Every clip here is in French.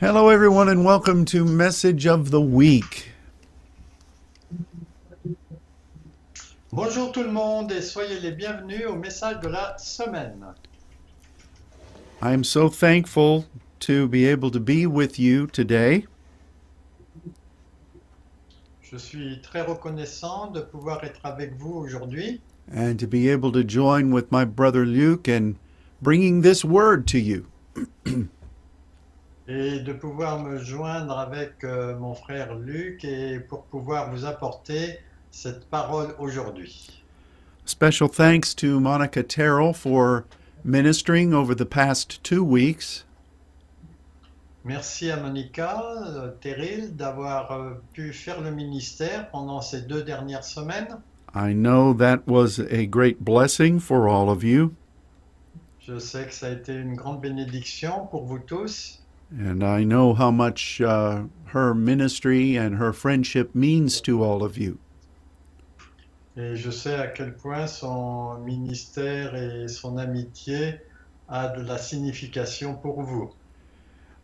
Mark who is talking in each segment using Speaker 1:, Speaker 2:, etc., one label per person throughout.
Speaker 1: Hello, everyone, and welcome to Message of the Week.
Speaker 2: Bonjour tout le monde et soyez les bienvenus au message de la semaine.
Speaker 1: I am so thankful to be able to be with you today.
Speaker 2: Je suis très reconnaissant de pouvoir être avec vous aujourd'hui
Speaker 1: and to be able to join with my brother Luke and bringing this word to you.
Speaker 2: et de pouvoir me joindre avec euh, mon frère Luc et pour pouvoir vous apporter cette parole aujourd'hui.
Speaker 1: Special thanks to Monica Terrell for ministering over the past two weeks.
Speaker 2: Merci à Monica euh, Terrell d'avoir euh, pu faire le ministère pendant ces deux dernières semaines.
Speaker 1: I know that was a great blessing for all of you.
Speaker 2: Je sais que ça a été une grande bénédiction pour vous tous.
Speaker 1: And I know how much uh, her ministry and her friendship means to all of you.
Speaker 2: Et je sais à quel point son ministère et son amitié a de la signification pour vous.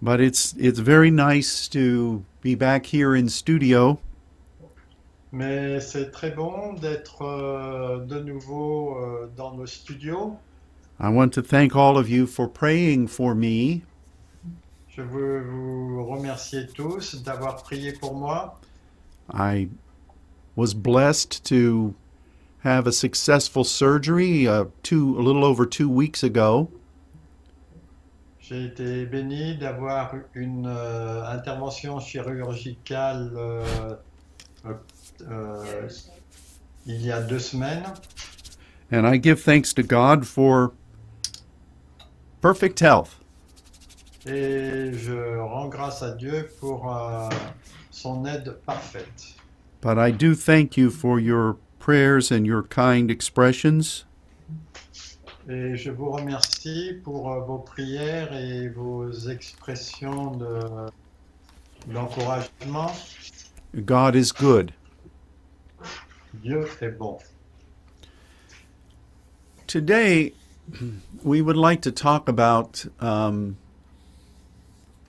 Speaker 1: But it's it's very nice to be back here in studio
Speaker 2: Mais c'est très bon d'être euh, de nouveau euh, dans nos studios.
Speaker 1: I want to thank all of you for praying for me.
Speaker 2: Je veux vous remercier tous d'avoir prié pour moi.
Speaker 1: I was blessed to have a successful surgery uh, two, a little over two weeks ago.
Speaker 2: J'ai été béni d'avoir une euh, intervention chirurgicale euh, euh, il y a deux semaines.
Speaker 1: And I give thanks to God for perfect health.
Speaker 2: Et je rends grâce à Dieu pour euh, son aide parfaite.
Speaker 1: But I do thank you for your prayers and your kind expressions.
Speaker 2: Et je vous remercie pour euh, vos prières et vos expressions de- d'encouragement.
Speaker 1: God is good.
Speaker 2: Dieu est bon.
Speaker 1: Today, we would like to talk about um,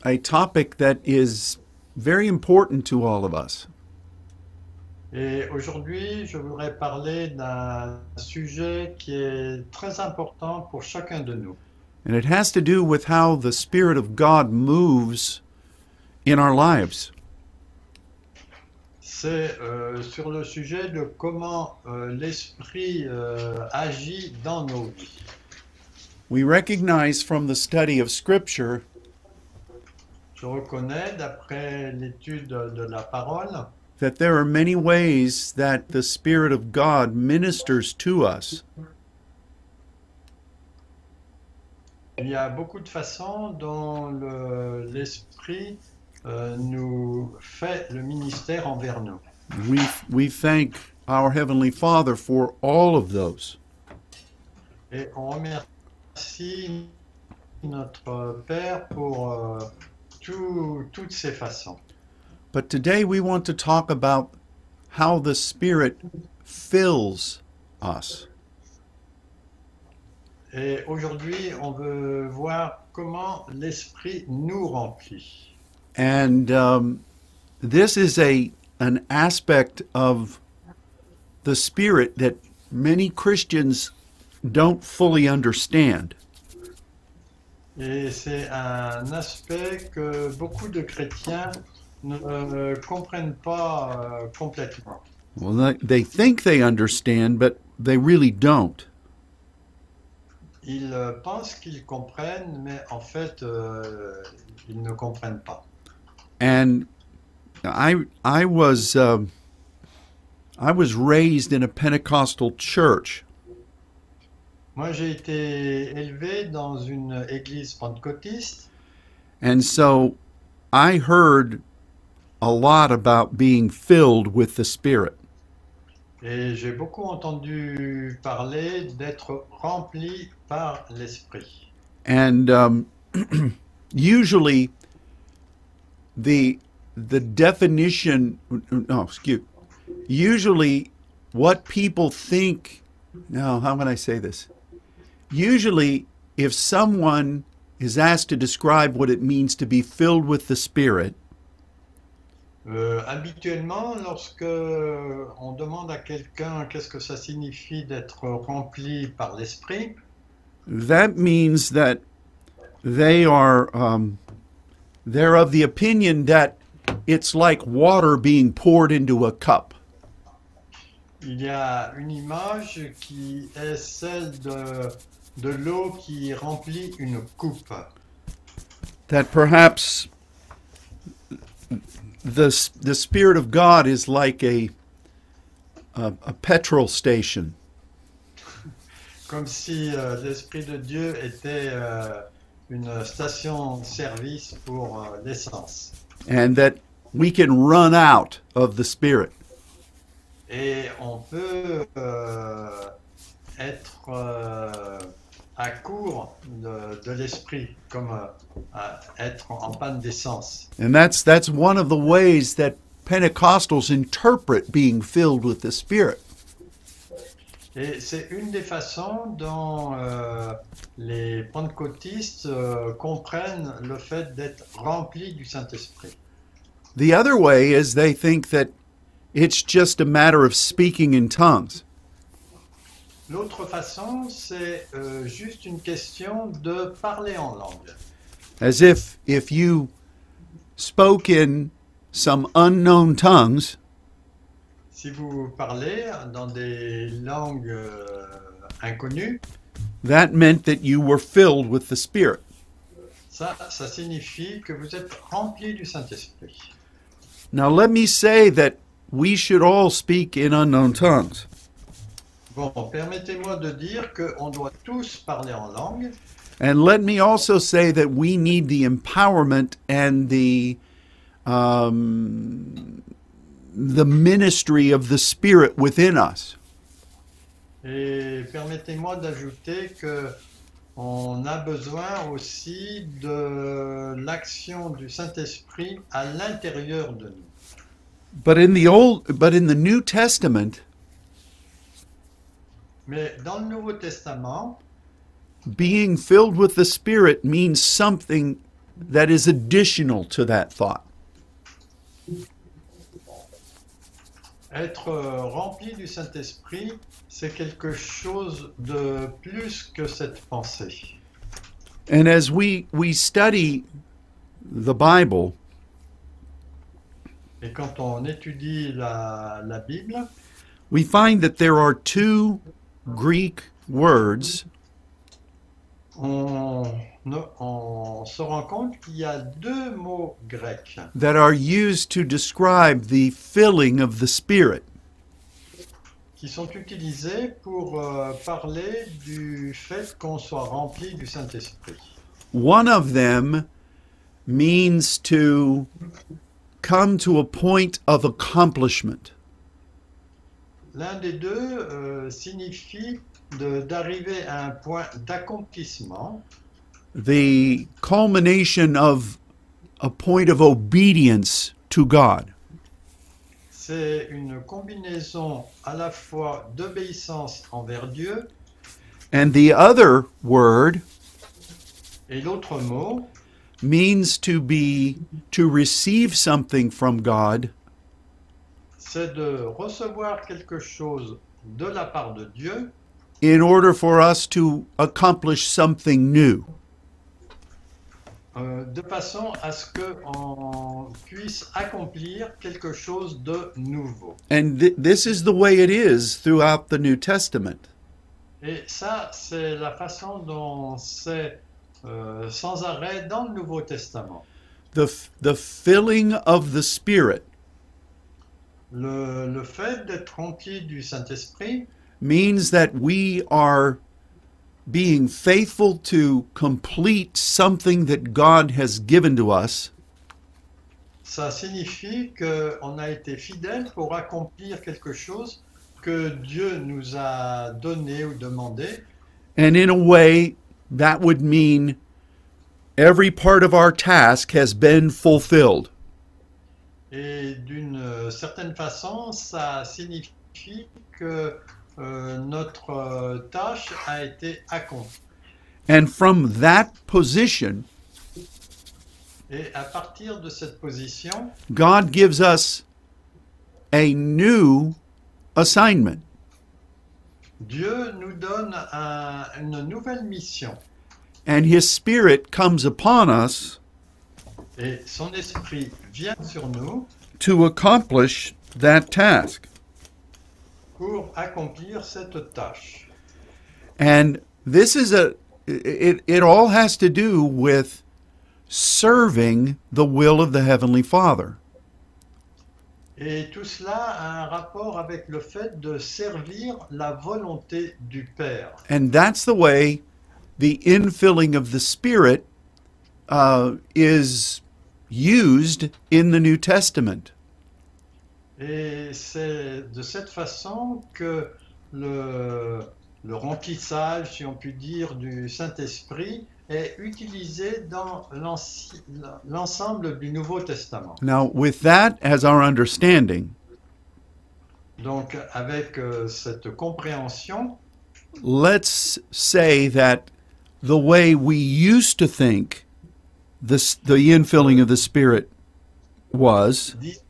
Speaker 1: a topic that is very important to all of us.
Speaker 2: Et aujourd'hui, je voudrais parler d'un sujet qui est très important pour chacun de nous.
Speaker 1: And it has to do with how the Spirit of God moves in our lives.
Speaker 2: C'est euh, sur le sujet de comment euh, l'esprit euh, agit dans nos vies.
Speaker 1: We recognize from the study of Scripture
Speaker 2: Je reconnais, d'après l'étude de la parole,
Speaker 1: that there are many ways that the Spirit of God ministers to us.
Speaker 2: il y a beaucoup de façons dont le- l'esprit euh, nous fait le ministère envers nous.
Speaker 1: We, we thank our Heavenly Father for all of those.
Speaker 2: Et on remercie notre Père pour euh, tout- toutes ces façons.
Speaker 1: But today we want to talk about how the Spirit fills us.
Speaker 2: Et aujourd'hui, on veut voir comment l'esprit nous remplit.
Speaker 1: And um, this is a an aspect of the Spirit that many Christians don't fully understand.
Speaker 2: Et c'est un aspect que beaucoup de chrétiens ne euh, comprennent pas euh, complètement.
Speaker 1: Well, they- they think they understand, but they really don't.
Speaker 2: Ils euh, pensent qu'ils comprennent, mais en fait, euh, ils ne comprennent pas.
Speaker 1: And I I was um, I was raised in a Pentecostal church,
Speaker 2: Moi, j'ai été élevé dans une église pentecôtiste
Speaker 1: and so I heard a lot about being filled with the Spirit.
Speaker 2: et j'ai beaucoup entendu parler d'être rempli par l'esprit.
Speaker 1: And um, usually, the the definition no excuse usually what people think no how can i say this usually if someone is asked to describe what it means to be filled with the Spirit,
Speaker 2: Euh, habituellement, lorsque on demande à quelqu'un qu'est-ce que ça signifie d'être rempli par l'esprit,
Speaker 1: that means that they are um, they're of the opinion that it's like water being poured into a cup.
Speaker 2: Il y a une image qui est celle de, de l'eau qui remplit une coupe.
Speaker 1: That perhaps the the Spirit of God is like a a, a petrol station.
Speaker 2: Comme si euh, l'Esprit de Dieu était euh, une station-service pour euh, l'essence.
Speaker 1: and that we can run out of the Spirit.
Speaker 2: Et on peut euh, être euh, à court de, de l'esprit, comme euh, être en panne d'essence.
Speaker 1: And that's that's one of the ways that Pentecostals interpret being filled with the Spirit.
Speaker 2: Et c'est une des façons dont euh, les pentecôtistes comprennent le fait d'être remplis du Saint-Esprit.
Speaker 1: The other way is they think that it's just a matter of speaking in tongues.
Speaker 2: L'autre façon, c'est euh, juste une question de parler en langue.
Speaker 1: As if if you spoke in some unknown tongues,
Speaker 2: Si vous parlez dans des langues euh, inconnues,
Speaker 1: that meant that you were filled with the Spirit.
Speaker 2: ça, ça signifie que vous êtes rempli du Saint-Esprit.
Speaker 1: Now let me say that we should all speak in unknown tongues.
Speaker 2: Bon, permettez-moi de dire qu'on doit tous parler en langue,
Speaker 1: And let me also say that we need the empowerment and the um, the ministry of the Spirit within us.
Speaker 2: et permettez-moi d'ajouter que on a besoin aussi de l'action du Saint-Esprit à l'intérieur de nous.
Speaker 1: But in the old, but in the New Testament,
Speaker 2: Mais dans le Nouveau Testament,
Speaker 1: being filled with the Spirit means something that is additional to that thought.
Speaker 2: Être euh, rempli du Saint-Esprit, c'est quelque chose de plus que cette pensée.
Speaker 1: And as we we study the Bible,
Speaker 2: Et quand on étudie la, la Bible,
Speaker 1: we find that there are two Greek words
Speaker 2: on, on se rend compte qu'il y a deux mots grecs
Speaker 1: that are used to describe the filling of the Spirit.
Speaker 2: qui sont utilisés pour euh, parler du fait qu'on soit rempli du Saint-Esprit.
Speaker 1: One of them means to come to a point of accomplishment.
Speaker 2: L'un des deux euh, signifie de- d'arriver à un point d'accomplissement,
Speaker 1: the culmination of a point of obedience to God.
Speaker 2: c'est une combinaison à la fois d'obéissance envers Dieu
Speaker 1: And the other word
Speaker 2: et l'autre mot,
Speaker 1: means to be to receive something from God
Speaker 2: c'est de recevoir quelque chose de la part de Dieu
Speaker 1: in order for us to accomplish something new.
Speaker 2: euh, de façon à ce qu'on puisse accomplir quelque chose de nouveau.
Speaker 1: And th- this is the way it is throughout the New Testament.
Speaker 2: Et ça, c'est la façon dont c'est euh, sans arrêt dans le Nouveau Testament.
Speaker 1: The, the filling of the Spirit
Speaker 2: Le, le fait d'être rempli du Saint-Esprit,
Speaker 1: means that we are being faithful to complete something that God has given to us
Speaker 2: ça signifie qu'on a été fidèle pour accomplir quelque chose que Dieu nous a donné ou demandé.
Speaker 1: And in a way, that would mean every part of our task has been fulfilled.
Speaker 2: Et d'une euh, certaine façon, ça signifie que euh, notre euh, tâche a été accomplie.
Speaker 1: And from that position,
Speaker 2: Et à partir de cette position,
Speaker 1: God gives us a new assignment.
Speaker 2: Dieu nous donne un- une nouvelle mission.
Speaker 1: And His Spirit comes upon us
Speaker 2: Et son esprit vient sur nous
Speaker 1: to accomplish that task.
Speaker 2: pour accomplir cette tâche.
Speaker 1: And this is a, it, it all has to do with serving the will of the Heavenly Father.
Speaker 2: Et tout cela a un rapport avec le fait de servir la volonté du Père.
Speaker 1: And that's the way the infilling of the Spirit uh, is used in the New Testament.
Speaker 2: Et c'est de cette façon que le, le remplissage, si on peut dire, du Saint-Esprit est utilisé dans l'ensemble du Nouveau Testament.
Speaker 1: Now, with that as our understanding,
Speaker 2: Donc avec euh, cette compréhension,
Speaker 1: let's say that the way we used to think this, the infilling of the Spirit was
Speaker 2: dis-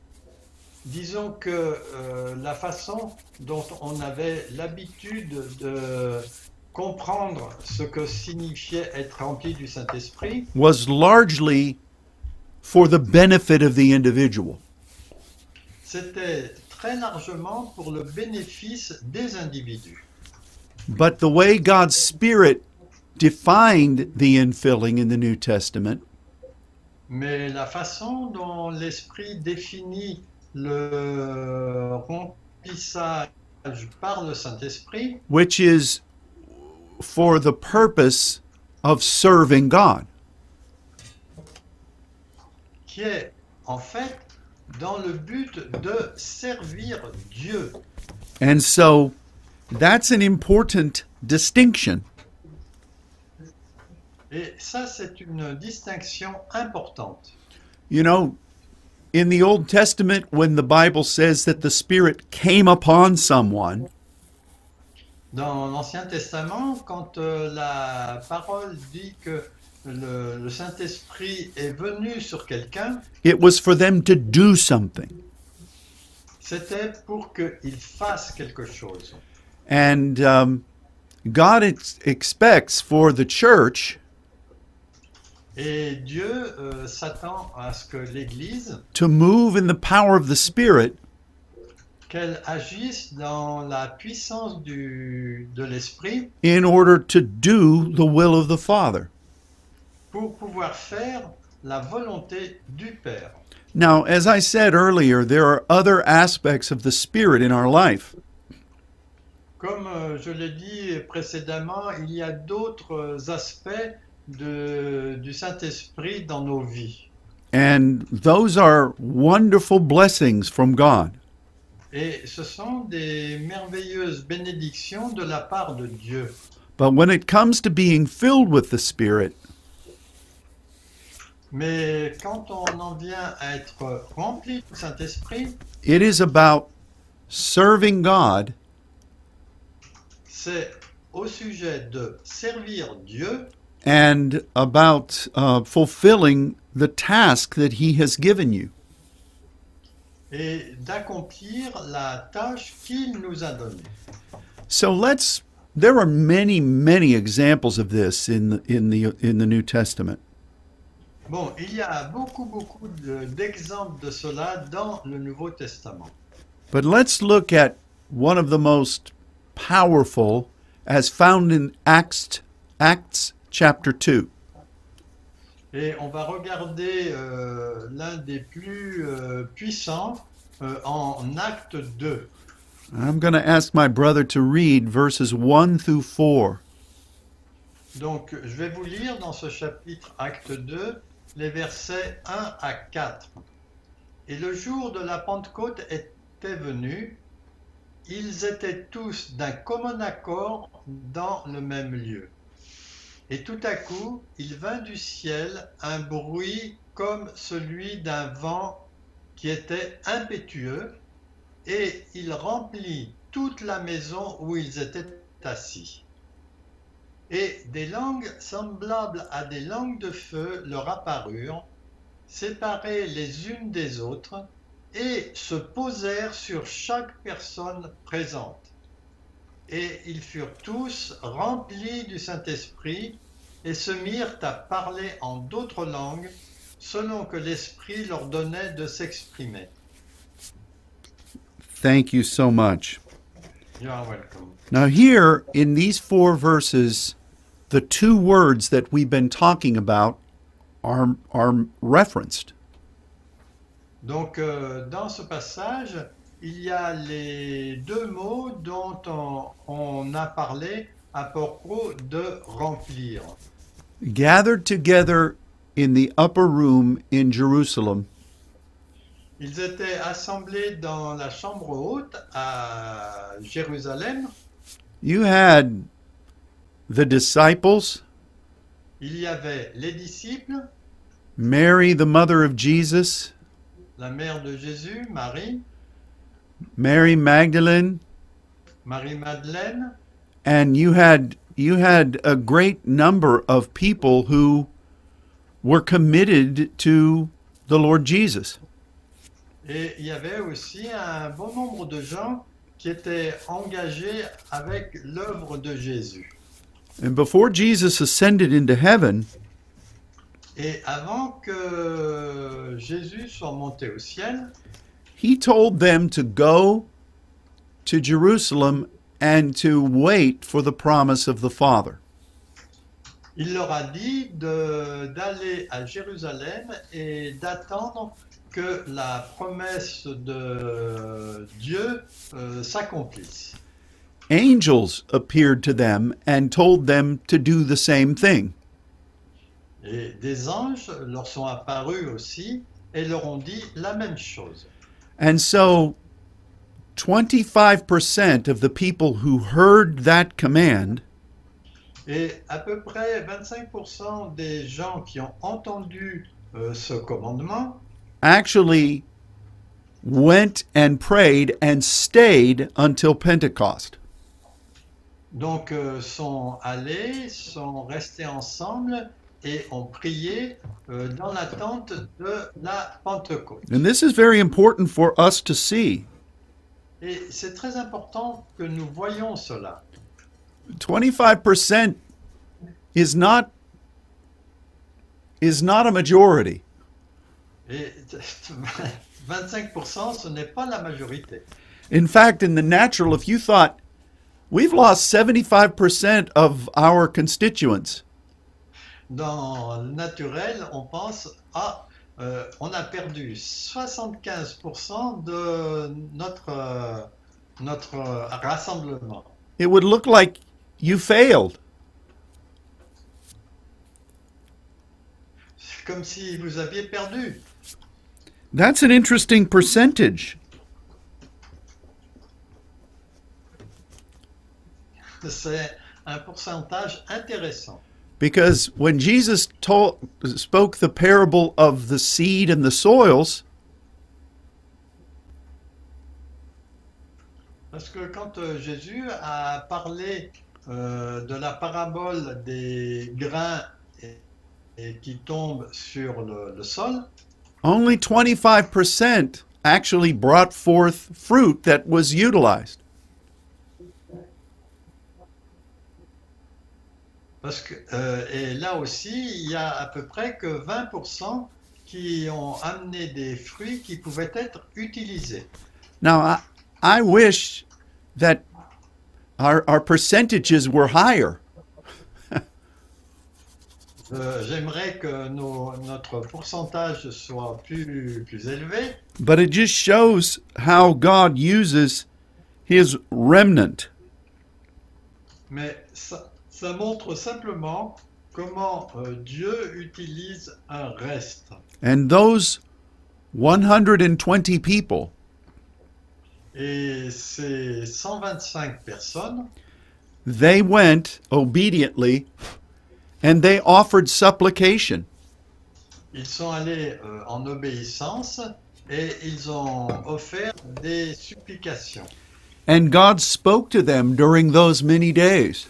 Speaker 2: disons que euh, la façon dont on avait l'habitude de comprendre ce que signifiait être rempli du Saint-Esprit,
Speaker 1: was largely for the benefit of the individual.
Speaker 2: c'était très largement pour le bénéfice des individus.
Speaker 1: But the way God's Spirit defined the infilling in the New Testament
Speaker 2: Mais la façon dont l'Esprit définit le remplissage par le Saint-Esprit,
Speaker 1: which is for the purpose of serving God.
Speaker 2: qui est en fait dans le but de servir Dieu.
Speaker 1: And so that's an important distinction.
Speaker 2: Et ça, c'est une distinction importante.
Speaker 1: You know, in the Old Testament, when the Bible says that the Spirit came upon someone,
Speaker 2: Dans l'Ancien Testament, quand euh, la parole dit que le, le Saint-Esprit est venu sur quelqu'un,
Speaker 1: it was for them to do something.
Speaker 2: c'était pour qu'il fasse quelque chose.
Speaker 1: And um, God ex- expects for the church
Speaker 2: Et Dieu euh, s'attend à ce que l'Église,
Speaker 1: to move in the power of the Spirit
Speaker 2: qu'elle agisse dans la puissance du, de l'Esprit
Speaker 1: in order to do the will of the Father.
Speaker 2: pour pouvoir faire la volonté du Père.
Speaker 1: Now, as I said earlier, there are other aspects of the Spirit in our life.
Speaker 2: Comme euh, je l'ai dit précédemment, il y a d'autres aspects de- du Saint-Esprit dans nos vies.
Speaker 1: And those are wonderful blessings from God.
Speaker 2: Et ce sont des merveilleuses bénédictions de la part de Dieu.
Speaker 1: But when it comes to being filled with the Spirit,
Speaker 2: Mais quand on en vient à être rempli du Saint-Esprit,
Speaker 1: it is about serving God
Speaker 2: c'est au sujet de servir Dieu
Speaker 1: and about uh, fulfilling the task that He has given you.
Speaker 2: Et d'accomplir la tâche qu'il nous a donnée.
Speaker 1: So let's. There are many, many examples of this in the, in the in the New Testament.
Speaker 2: Bon, il y a beaucoup, beaucoup de- d'exemples de cela dans le Nouveau Testament.
Speaker 1: But let's look at one of the most powerful as found in Acts Acts chapter 2.
Speaker 2: Et on va regarder euh, l'un des plus euh, puissants euh, en Acte 2.
Speaker 1: I'm going to ask my brother to read verses 1 through 4.
Speaker 2: Donc, je vais vous lire dans ce chapitre Acte 2 les versets 1 à 4. Et le jour de la Pentecôte était venu, ils étaient tous d'un commun accord dans le même lieu. Et tout à coup, il vint du ciel un bruit comme celui d'un vent qui était impétueux, et il remplit toute la maison où ils étaient assis. Et des langues semblables à des langues de feu leur apparurent, séparées les unes des autres, et se posèrent sur chaque personne présente. Et ils furent tous remplis du Saint-Esprit et se mirent à parler en d'autres langues selon que l'Esprit leur donnait de s'exprimer.
Speaker 1: Thank you so much.
Speaker 2: You are welcome.
Speaker 1: Now, here in these four verses, the two words that we've been talking about are, are referenced.
Speaker 2: Donc, euh, dans ce passage, il y a les deux mots dont on, on a parlé à propos de remplir.
Speaker 1: Gathered together in the upper room in Jerusalem,
Speaker 2: Ils étaient assemblés dans la chambre haute à Jérusalem.
Speaker 1: you had the disciples,
Speaker 2: Il y avait les disciples,
Speaker 1: Mary, the mother of Jesus,
Speaker 2: la mère de Jésus, Marie,
Speaker 1: Mary Magdalene,
Speaker 2: Marie-Madeleine,
Speaker 1: and you had you had a great number of people who were committed to the Lord Jesus.
Speaker 2: et il y avait aussi un bon nombre de gens qui étaient engagés avec l'œuvre de Jésus.
Speaker 1: And before Jesus ascended into heaven,
Speaker 2: Et avant que Jésus soit monté au ciel,
Speaker 1: he told them to go to Jerusalem and to wait for the promise of the Father.
Speaker 2: il leur a dit d'aller à Jérusalem et d'attendre que la promesse de Dieu euh, s'accomplisse.
Speaker 1: Angels appeared to them and told them to do the same thing.
Speaker 2: Et des anges leur sont apparus aussi et leur ont dit la même chose.
Speaker 1: And so 25% of the people who heard that command
Speaker 2: Et à peu près 25% des gens qui ont entendu euh, ce commandement
Speaker 1: actually went and prayed and stayed until Pentecost.
Speaker 2: donc euh, sont allés, sont restés ensemble et ont prié euh, dans l'attente de la Pentecôte.
Speaker 1: And this is very important for us to see.
Speaker 2: Et c'est très important que nous voyons cela.
Speaker 1: 25% is not is not a majority.
Speaker 2: Et 25%, ce n'est pas la majorité.
Speaker 1: In fact, in the natural, if you thought we've lost 75% of our constituents,
Speaker 2: Dans le naturel, on pense, ah, euh, on a perdu 75% de notre, euh, notre euh, rassemblement.
Speaker 1: it would look like you failed.
Speaker 2: C'est comme si vous aviez perdu.
Speaker 1: That's an interesting percentage.
Speaker 2: C'est un pourcentage intéressant.
Speaker 1: Because when Jesus told, spoke the parable of the seed and the soils,
Speaker 2: Parce que quand euh, Jésus a parlé euh, de la parabole des grains et, et qui tombent sur le, le sol,
Speaker 1: only 25% actually brought forth fruit that was utilized.
Speaker 2: Parce que, euh, et là aussi, il y a à peu près que 20% qui ont amené des fruits qui pouvaient être utilisés.
Speaker 1: Now, I, I wish that our, our percentages were higher.
Speaker 2: Euh, J'aimerais que nos- notre pourcentage soit plus, plus élevé,
Speaker 1: But it just shows how God uses his remnant.
Speaker 2: mais ça, ça montre simplement comment euh, Dieu utilise un reste.
Speaker 1: And those 120 people
Speaker 2: Et ces 125 personnes,
Speaker 1: they went obediently and they offered supplication.
Speaker 2: ils sont allés euh, en obéissance et ils ont offert des supplications.
Speaker 1: And God spoke to them during those many days.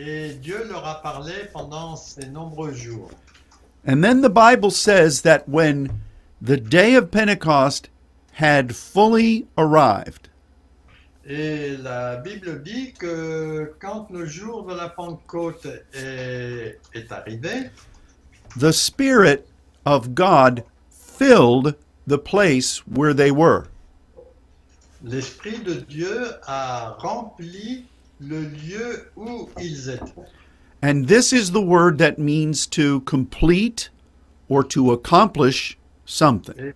Speaker 2: Et Dieu leur a parlé pendant ces nombreux jours.
Speaker 1: And then the Bible says that when the day of Pentecost had fully arrived,
Speaker 2: Et la Bible dit que quand le jour de la Pentecôte est, est arrivé,
Speaker 1: the Spirit of God filled the place where they were.
Speaker 2: l'Esprit de Dieu a rempli le lieu où ils étaient.
Speaker 1: And this is the word that means to complete or to accomplish something.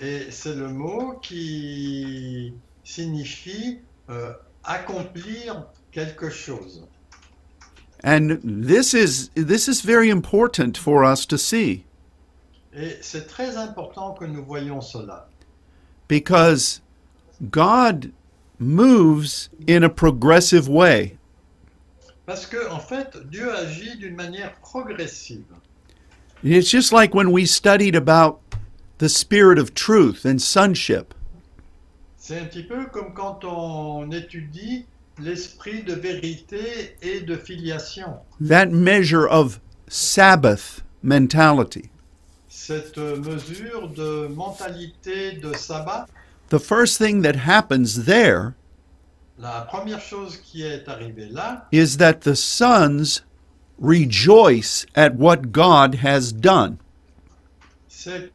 Speaker 2: Et c'est le mot qui signifie euh, accomplir quelque chose.
Speaker 1: And this is this is very important for us to see
Speaker 2: Et c'est très important que nous voyions cela.
Speaker 1: because God moves in a progressive way.
Speaker 2: Parce que, en fait, Dieu agit d'une manière progressive.
Speaker 1: It's just like when we studied about the spirit of truth and sonship.
Speaker 2: C'est un petit peu comme quand on étudie l'esprit de vérité et de filiation.
Speaker 1: That measure of Sabbath mentality.
Speaker 2: Cette mesure de mentalité de sabbat,
Speaker 1: The first thing that happens there
Speaker 2: la première chose qui est arrivée là,
Speaker 1: is that the sons rejoice at what God has done.
Speaker 2: c'est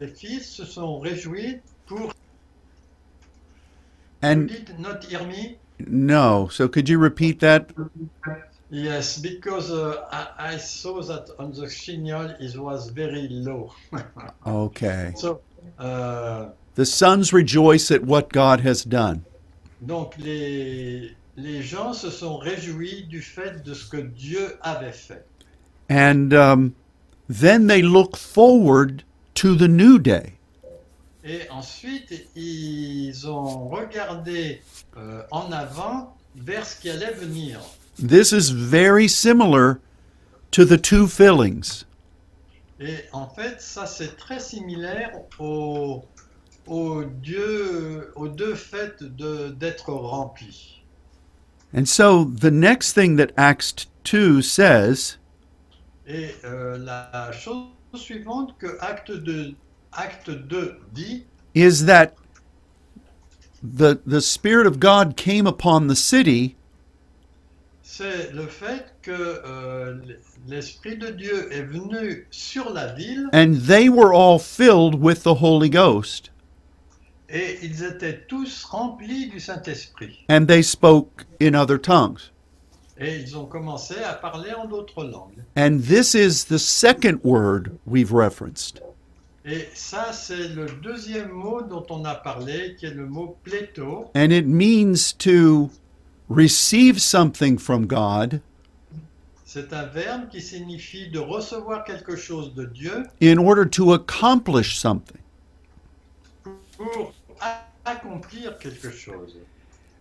Speaker 2: les fils se sont réjouis pour...
Speaker 1: And
Speaker 2: Did not hear me?
Speaker 1: No, so could you repeat that?
Speaker 2: Yes, because uh, I, I saw that on the signal it was very low.
Speaker 1: Okay.
Speaker 2: so, uh,
Speaker 1: The sons rejoice at what God has done.
Speaker 2: donc les, les gens se sont réjouis du fait de ce que Dieu avait fait.
Speaker 1: And um, then they look forward to the new day.
Speaker 2: Et ensuite, ils ont regardé euh, en avant vers ce qui allait venir.
Speaker 1: This is very similar to the two fillings.
Speaker 2: Et en fait, ça c'est très similaire au, au Dieu, aux deux faits de- d'être rempli.
Speaker 1: And so the next thing that Acts 2 says
Speaker 2: Et euh, la chose suivante que acte 2, acte 2 dit,
Speaker 1: is that the, the Spirit of God came upon the city
Speaker 2: c'est le fait que euh, l'Esprit de Dieu est venu sur la ville
Speaker 1: and they were all filled with the Holy Ghost
Speaker 2: et ils étaient tous remplis du Saint-Esprit.
Speaker 1: and they spoke in other tongues.
Speaker 2: Et ils ont commencé à parler en d'autres langues.
Speaker 1: And this is the second word we've referenced.
Speaker 2: Et ça, c'est le deuxième mot dont on a parlé, qui est le mot pléto.
Speaker 1: And it means to receive something from God
Speaker 2: C'est un verbe qui signifie de recevoir quelque chose de Dieu
Speaker 1: in order to accomplish something.
Speaker 2: pour accomplir quelque chose.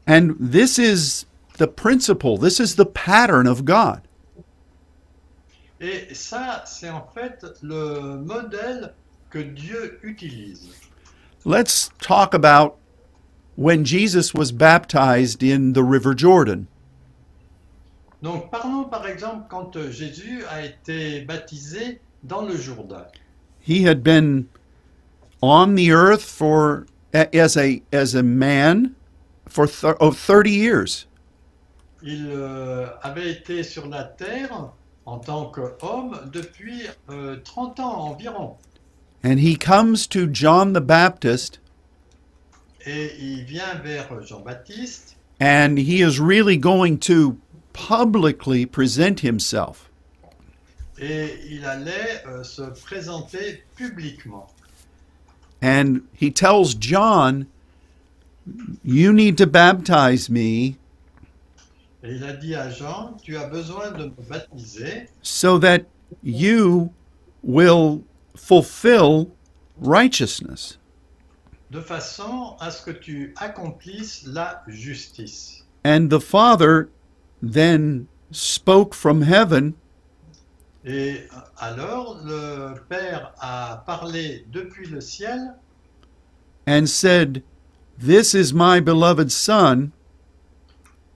Speaker 1: And this is the principle, this is the pattern of God.
Speaker 2: Et ça, c'est en fait le modèle que Dieu utilise.
Speaker 1: Let's talk about when Jesus was baptized in the River Jordan.
Speaker 2: Donc parlons par exemple quand euh, Jésus a été baptisé dans le Jourdain.
Speaker 1: He had been on the earth for as a as a man for th- oh, 30 years.
Speaker 2: Il euh, avait été sur la terre en tant qu'homme depuis euh, 30 ans environ.
Speaker 1: And he comes to John the Baptist
Speaker 2: Et il vient vers Jean-Baptiste
Speaker 1: and he is really going to publicly present himself.
Speaker 2: et il allait euh, se présenter publiquement.
Speaker 1: And he tells John, You need to baptize me
Speaker 2: Et il a dit à Jean, tu as besoin de me baptiser
Speaker 1: so that you will fulfill righteousness.
Speaker 2: de façon à ce que tu accomplisses la justice.
Speaker 1: And the Father then spoke from heaven
Speaker 2: Et alors le Père a parlé depuis le ciel
Speaker 1: and said, This is my beloved Son,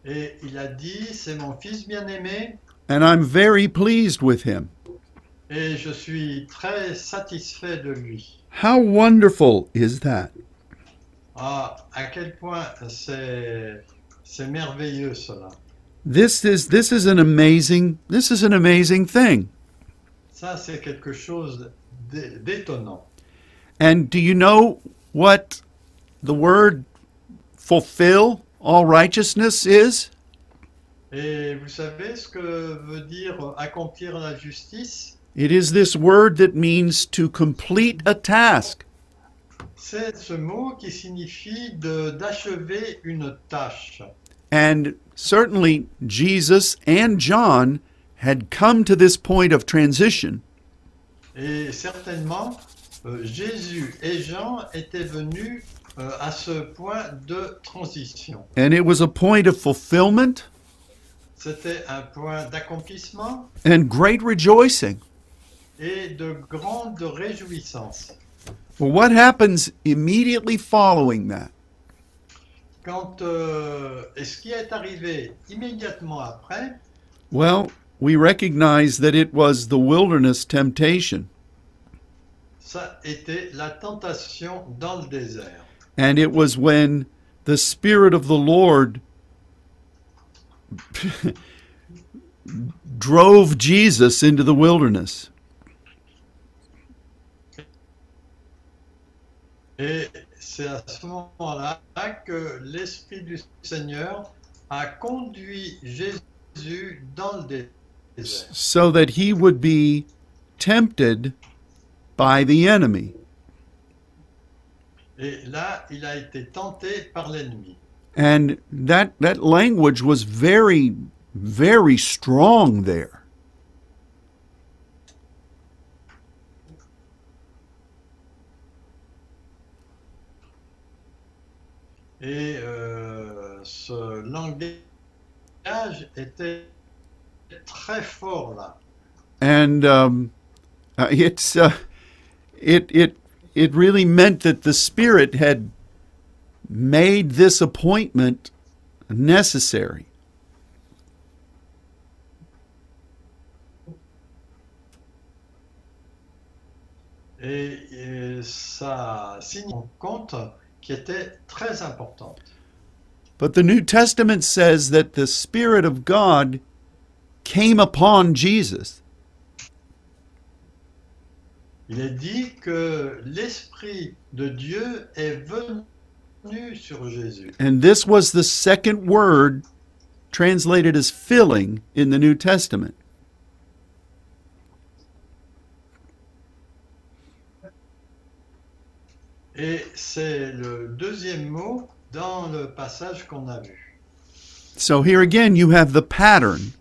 Speaker 2: et il a dit, c'est mon fils bien-aimé
Speaker 1: and I'm very pleased with him.
Speaker 2: Et je suis très satisfait de lui.
Speaker 1: How wonderful is that?
Speaker 2: Ah, à quel point c'est c'est merveilleux cela.
Speaker 1: This is this is an amazing this is an amazing thing.
Speaker 2: Ça, c'est quelque chose d'é- d'étonnant.
Speaker 1: And do you know what the word fulfill all righteousness is?
Speaker 2: Et vous savez ce que veut dire accomplir la justice?
Speaker 1: It is this word that means to complete a task.
Speaker 2: C'est ce mot qui signifie d'achever une tâche.
Speaker 1: And certainly Jesus and John had come to this point of transition
Speaker 2: Et certainement, euh, Jésus et Jean étaient venus euh, à ce point de transition.
Speaker 1: and it was a point of fulfillment
Speaker 2: C'était un point d'accomplissement
Speaker 1: and great rejoicing.
Speaker 2: Et de grande réjouissance.
Speaker 1: Well, what happens immediately following that?
Speaker 2: Quand, euh, et ce qui est arrivé immédiatement après,
Speaker 1: Well, we recognize that it was the wilderness temptation,
Speaker 2: ça était la tentation dans le désert.
Speaker 1: and it was when the Spirit of the Lord drove Jesus into the wilderness.
Speaker 2: Et c'est à ce moment-là que l'Esprit du Seigneur a conduit Jésus dans le désert.
Speaker 1: so that he would be tempted by the enemy.
Speaker 2: Et là, il a été tenté par l'ennemi.
Speaker 1: And that, that language was very, very strong there.
Speaker 2: Et euh, ce langage était très fort là.
Speaker 1: And um, uh, it's, uh, it, it, it really meant that the Spirit had made this appointment necessary.
Speaker 2: Et, et ça signe compte qui était très importante.
Speaker 1: But the New Testament says that the Spirit of God came upon Jesus.
Speaker 2: Il est dit que l'Esprit de Dieu est venu sur Jésus.
Speaker 1: And this was the second word translated as filling in the New Testament.
Speaker 2: Et c'est le deuxième mot dans le passage qu'on a vu.
Speaker 1: So here again, you have the pattern.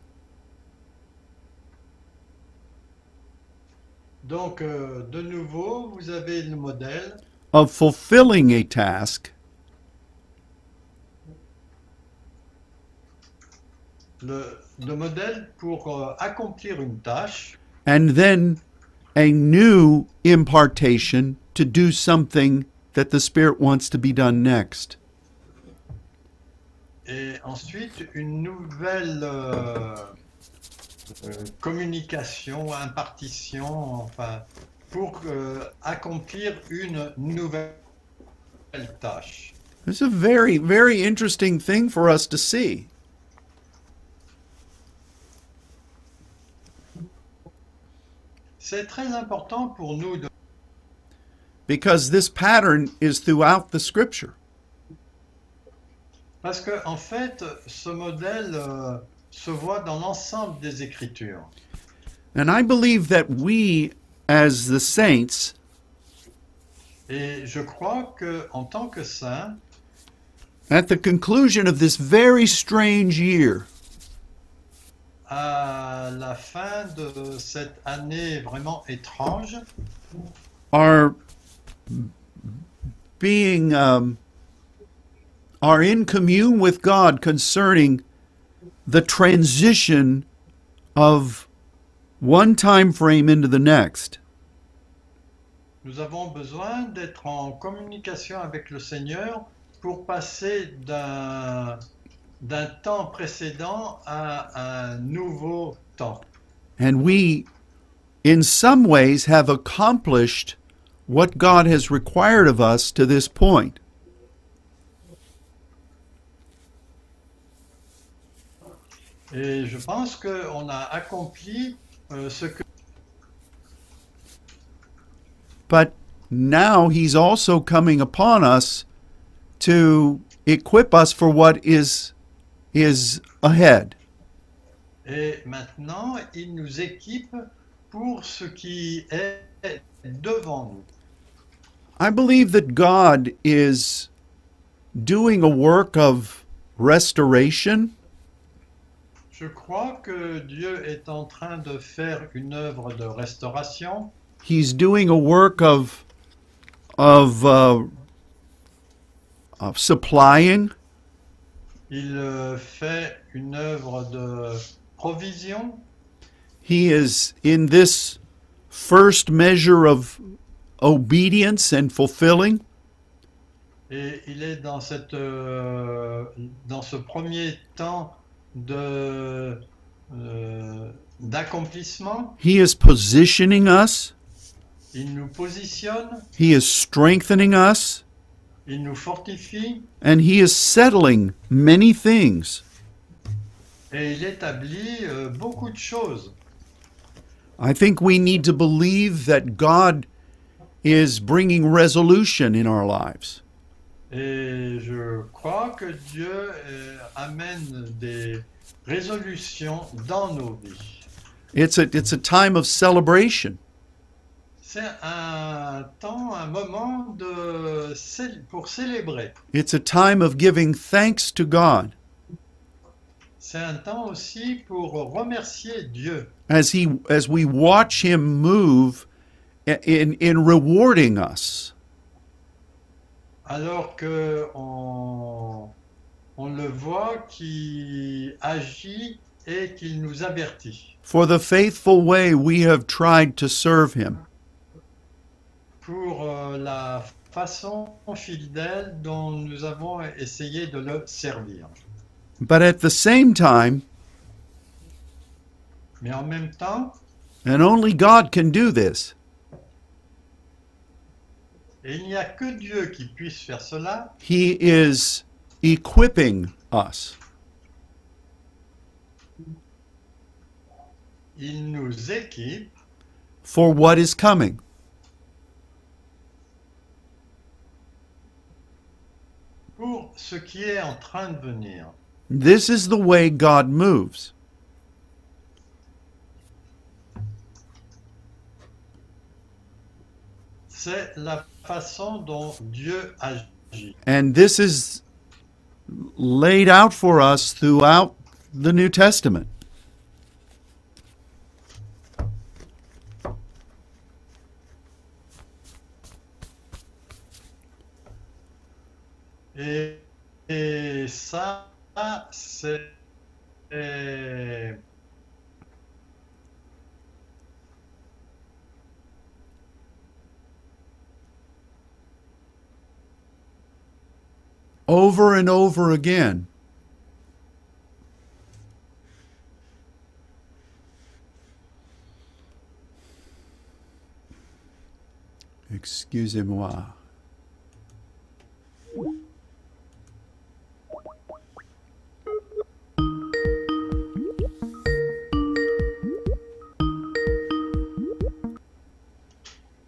Speaker 2: Donc, euh, de nouveau, vous avez le modèle
Speaker 1: of fulfilling a task
Speaker 2: le, le modèle pour euh, accomplir une tâche
Speaker 1: and then a new impartation to do something that the Spirit wants to be done next.
Speaker 2: et ensuite une nouvelle euh, euh, communication, impartition, enfin, pour euh, accomplir une nouvelle tâche.
Speaker 1: It's a very, very interesting thing for us to see.
Speaker 2: C'est très important pour nous de
Speaker 1: because this pattern is throughout the scripture.
Speaker 2: Parce que en fait, ce modèle euh, se voit dans l'ensemble des Écritures.
Speaker 1: And I believe that we, as the saints,
Speaker 2: Et je crois que en tant que saints,
Speaker 1: at the conclusion of this very strange year,
Speaker 2: à la fin de cette année vraiment étrange,
Speaker 1: are being um, are in commune with God concerning the transition of one time frame into the next.
Speaker 2: Nous avons besoin d'être en communication avec le Seigneur pour passer d'un d'un temps précédent à un nouveau temps.
Speaker 1: And we, in some ways, have accomplished what God has required of us to this point.
Speaker 2: Et je pense qu'on a accompli euh, ce que
Speaker 1: But now He's also coming upon us to equip us for what is, is ahead.
Speaker 2: Et maintenant, il nous équipe pour ce qui est devant nous.
Speaker 1: I believe that God is doing a work of restoration.
Speaker 2: Je crois que Dieu est en train de faire une œuvre de restauration.
Speaker 1: He's doing a work of of uh, of supplying.
Speaker 2: Il euh, fait une œuvre de provision.
Speaker 1: He is in this first measure of obedience and fulfilling.
Speaker 2: Et il est dans, cette, euh, dans ce premier temps de, euh, d'accomplissement.
Speaker 1: He is positioning us.
Speaker 2: Il nous positionne,
Speaker 1: He is strengthening us,
Speaker 2: il nous fortifie
Speaker 1: and he is settling many things.
Speaker 2: et il établit euh, beaucoup de choses.
Speaker 1: I think we need to believe that God is bringing resolution in our lives.
Speaker 2: Et je crois que Dieu euh, amène des résolutions dans nos vies.
Speaker 1: It's a, it's a time of celebration.
Speaker 2: C'est un temps, un moment de, pour célébrer.
Speaker 1: It's a time of giving thanks to God
Speaker 2: C'est un temps aussi pour remercier Dieu
Speaker 1: as he as we watch him move in in rewarding us.
Speaker 2: alors que on, on le voit qui agit et qu'il nous avertit
Speaker 1: for the faithful way we have tried to serve him.
Speaker 2: pour euh, la façon fidèle dont nous avons essayé de le servir.
Speaker 1: But at the same time,
Speaker 2: Mais en même temps,
Speaker 1: and only God can do this,
Speaker 2: et il n'y a que Dieu qui puisse faire cela,
Speaker 1: he is equipping us.
Speaker 2: il nous équipe
Speaker 1: for what is coming.
Speaker 2: pour ce qui est en train de venir.
Speaker 1: This is the way God moves.
Speaker 2: C'est la façon dont Dieu agit.
Speaker 1: And this is laid out for us throughout the New Testament.
Speaker 2: Et, et ça, c'est
Speaker 1: Over and over again. Excusez-moi.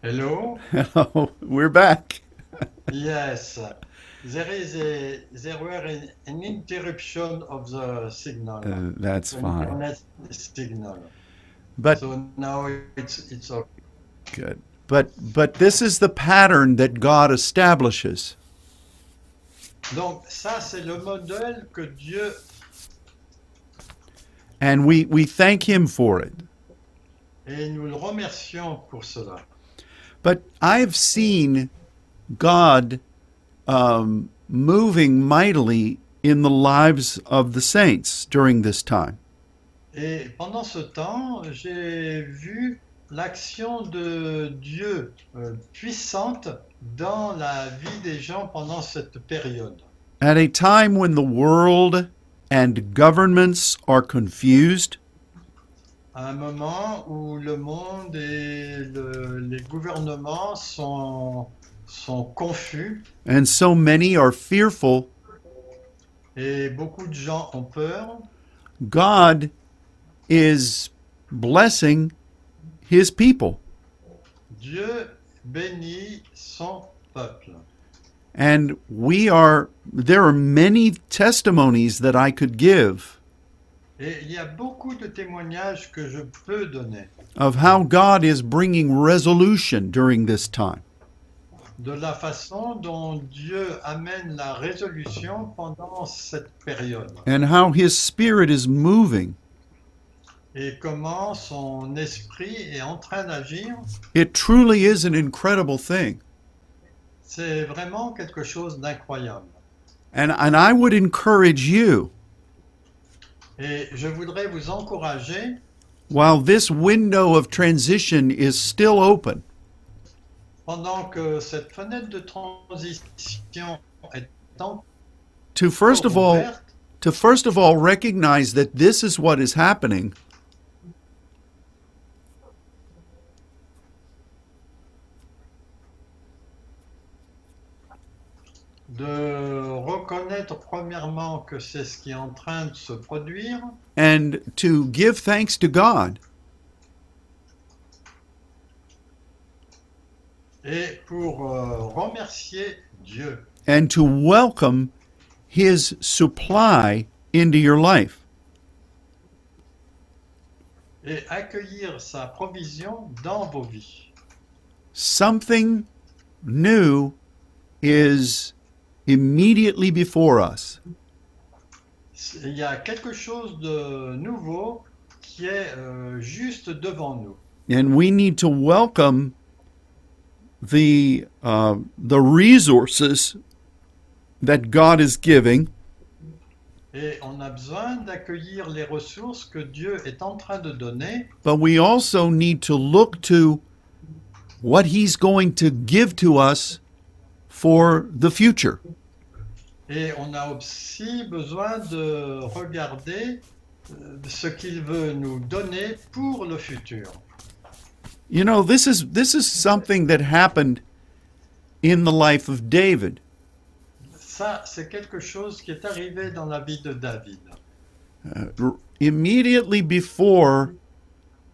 Speaker 2: Hello?
Speaker 1: Hello, we're back.
Speaker 2: Yes. There is a there were an, an interruption of the signal.
Speaker 1: Uh, that's
Speaker 2: the
Speaker 1: fine.
Speaker 2: internet signal.
Speaker 1: But
Speaker 2: So now it's it's okay.
Speaker 1: good. But but this is the pattern that God establishes.
Speaker 2: Donc ça c'est le modèle que Dieu
Speaker 1: And we, we thank him for it.
Speaker 2: et nous le remercions pour cela.
Speaker 1: But I've seen God um, moving mightily in the lives of the saints during this time.
Speaker 2: Et pendant ce temps, j'ai vu l'action de Dieu euh, puissante dans la vie des gens pendant cette période.
Speaker 1: At a time when the world and governments are confused,
Speaker 2: À un moment où le monde et le- les gouvernements sont, sont confus
Speaker 1: and so many are fearful,
Speaker 2: et beaucoup de gens ont peur,
Speaker 1: God is blessing his people.
Speaker 2: Dieu bénit son peuple.
Speaker 1: And we are, there are many testimonies that I could give
Speaker 2: Et il y a beaucoup de témoignages que je peux donner
Speaker 1: of how God is bringing resolution during this time.
Speaker 2: De la façon dont Dieu amène la résolution pendant cette période
Speaker 1: and how his spirit is moving.
Speaker 2: et comment son esprit est en train d'agir.
Speaker 1: It truly is an incredible thing.
Speaker 2: C'est vraiment quelque chose d'incroyable.
Speaker 1: And, and I would encourage you,
Speaker 2: Et je voudrais vous encourager,
Speaker 1: while this window of transition is still open,
Speaker 2: pendant que cette fenêtre de transition est encore
Speaker 1: to first of all, to first of all recognize that this is what is happening.
Speaker 2: de reconnaître premièrement que c'est ce qui est en train de se produire
Speaker 1: and to give thanks to God
Speaker 2: et pour euh, remercier Dieu
Speaker 1: and to welcome his supply into your life.
Speaker 2: et accueillir sa provision dans vos vies.
Speaker 1: Something new is immediately before us.
Speaker 2: Il y a quelque chose de nouveau qui est euh, juste devant nous.
Speaker 1: and we need to welcome the uh, the resources that God is giving.
Speaker 2: Et on a besoin d'accueillir les ressources que Dieu est en train de donner,
Speaker 1: but we also need to look to what he's going to give to us for the future.
Speaker 2: Et on a aussi besoin de regarder euh, ce qu'il veut nous donner pour le futur.
Speaker 1: You know this is this is something that happened in the life of David
Speaker 2: Ça, c'est quelque chose qui est arrivé dans la vie de David.
Speaker 1: uh, immediately before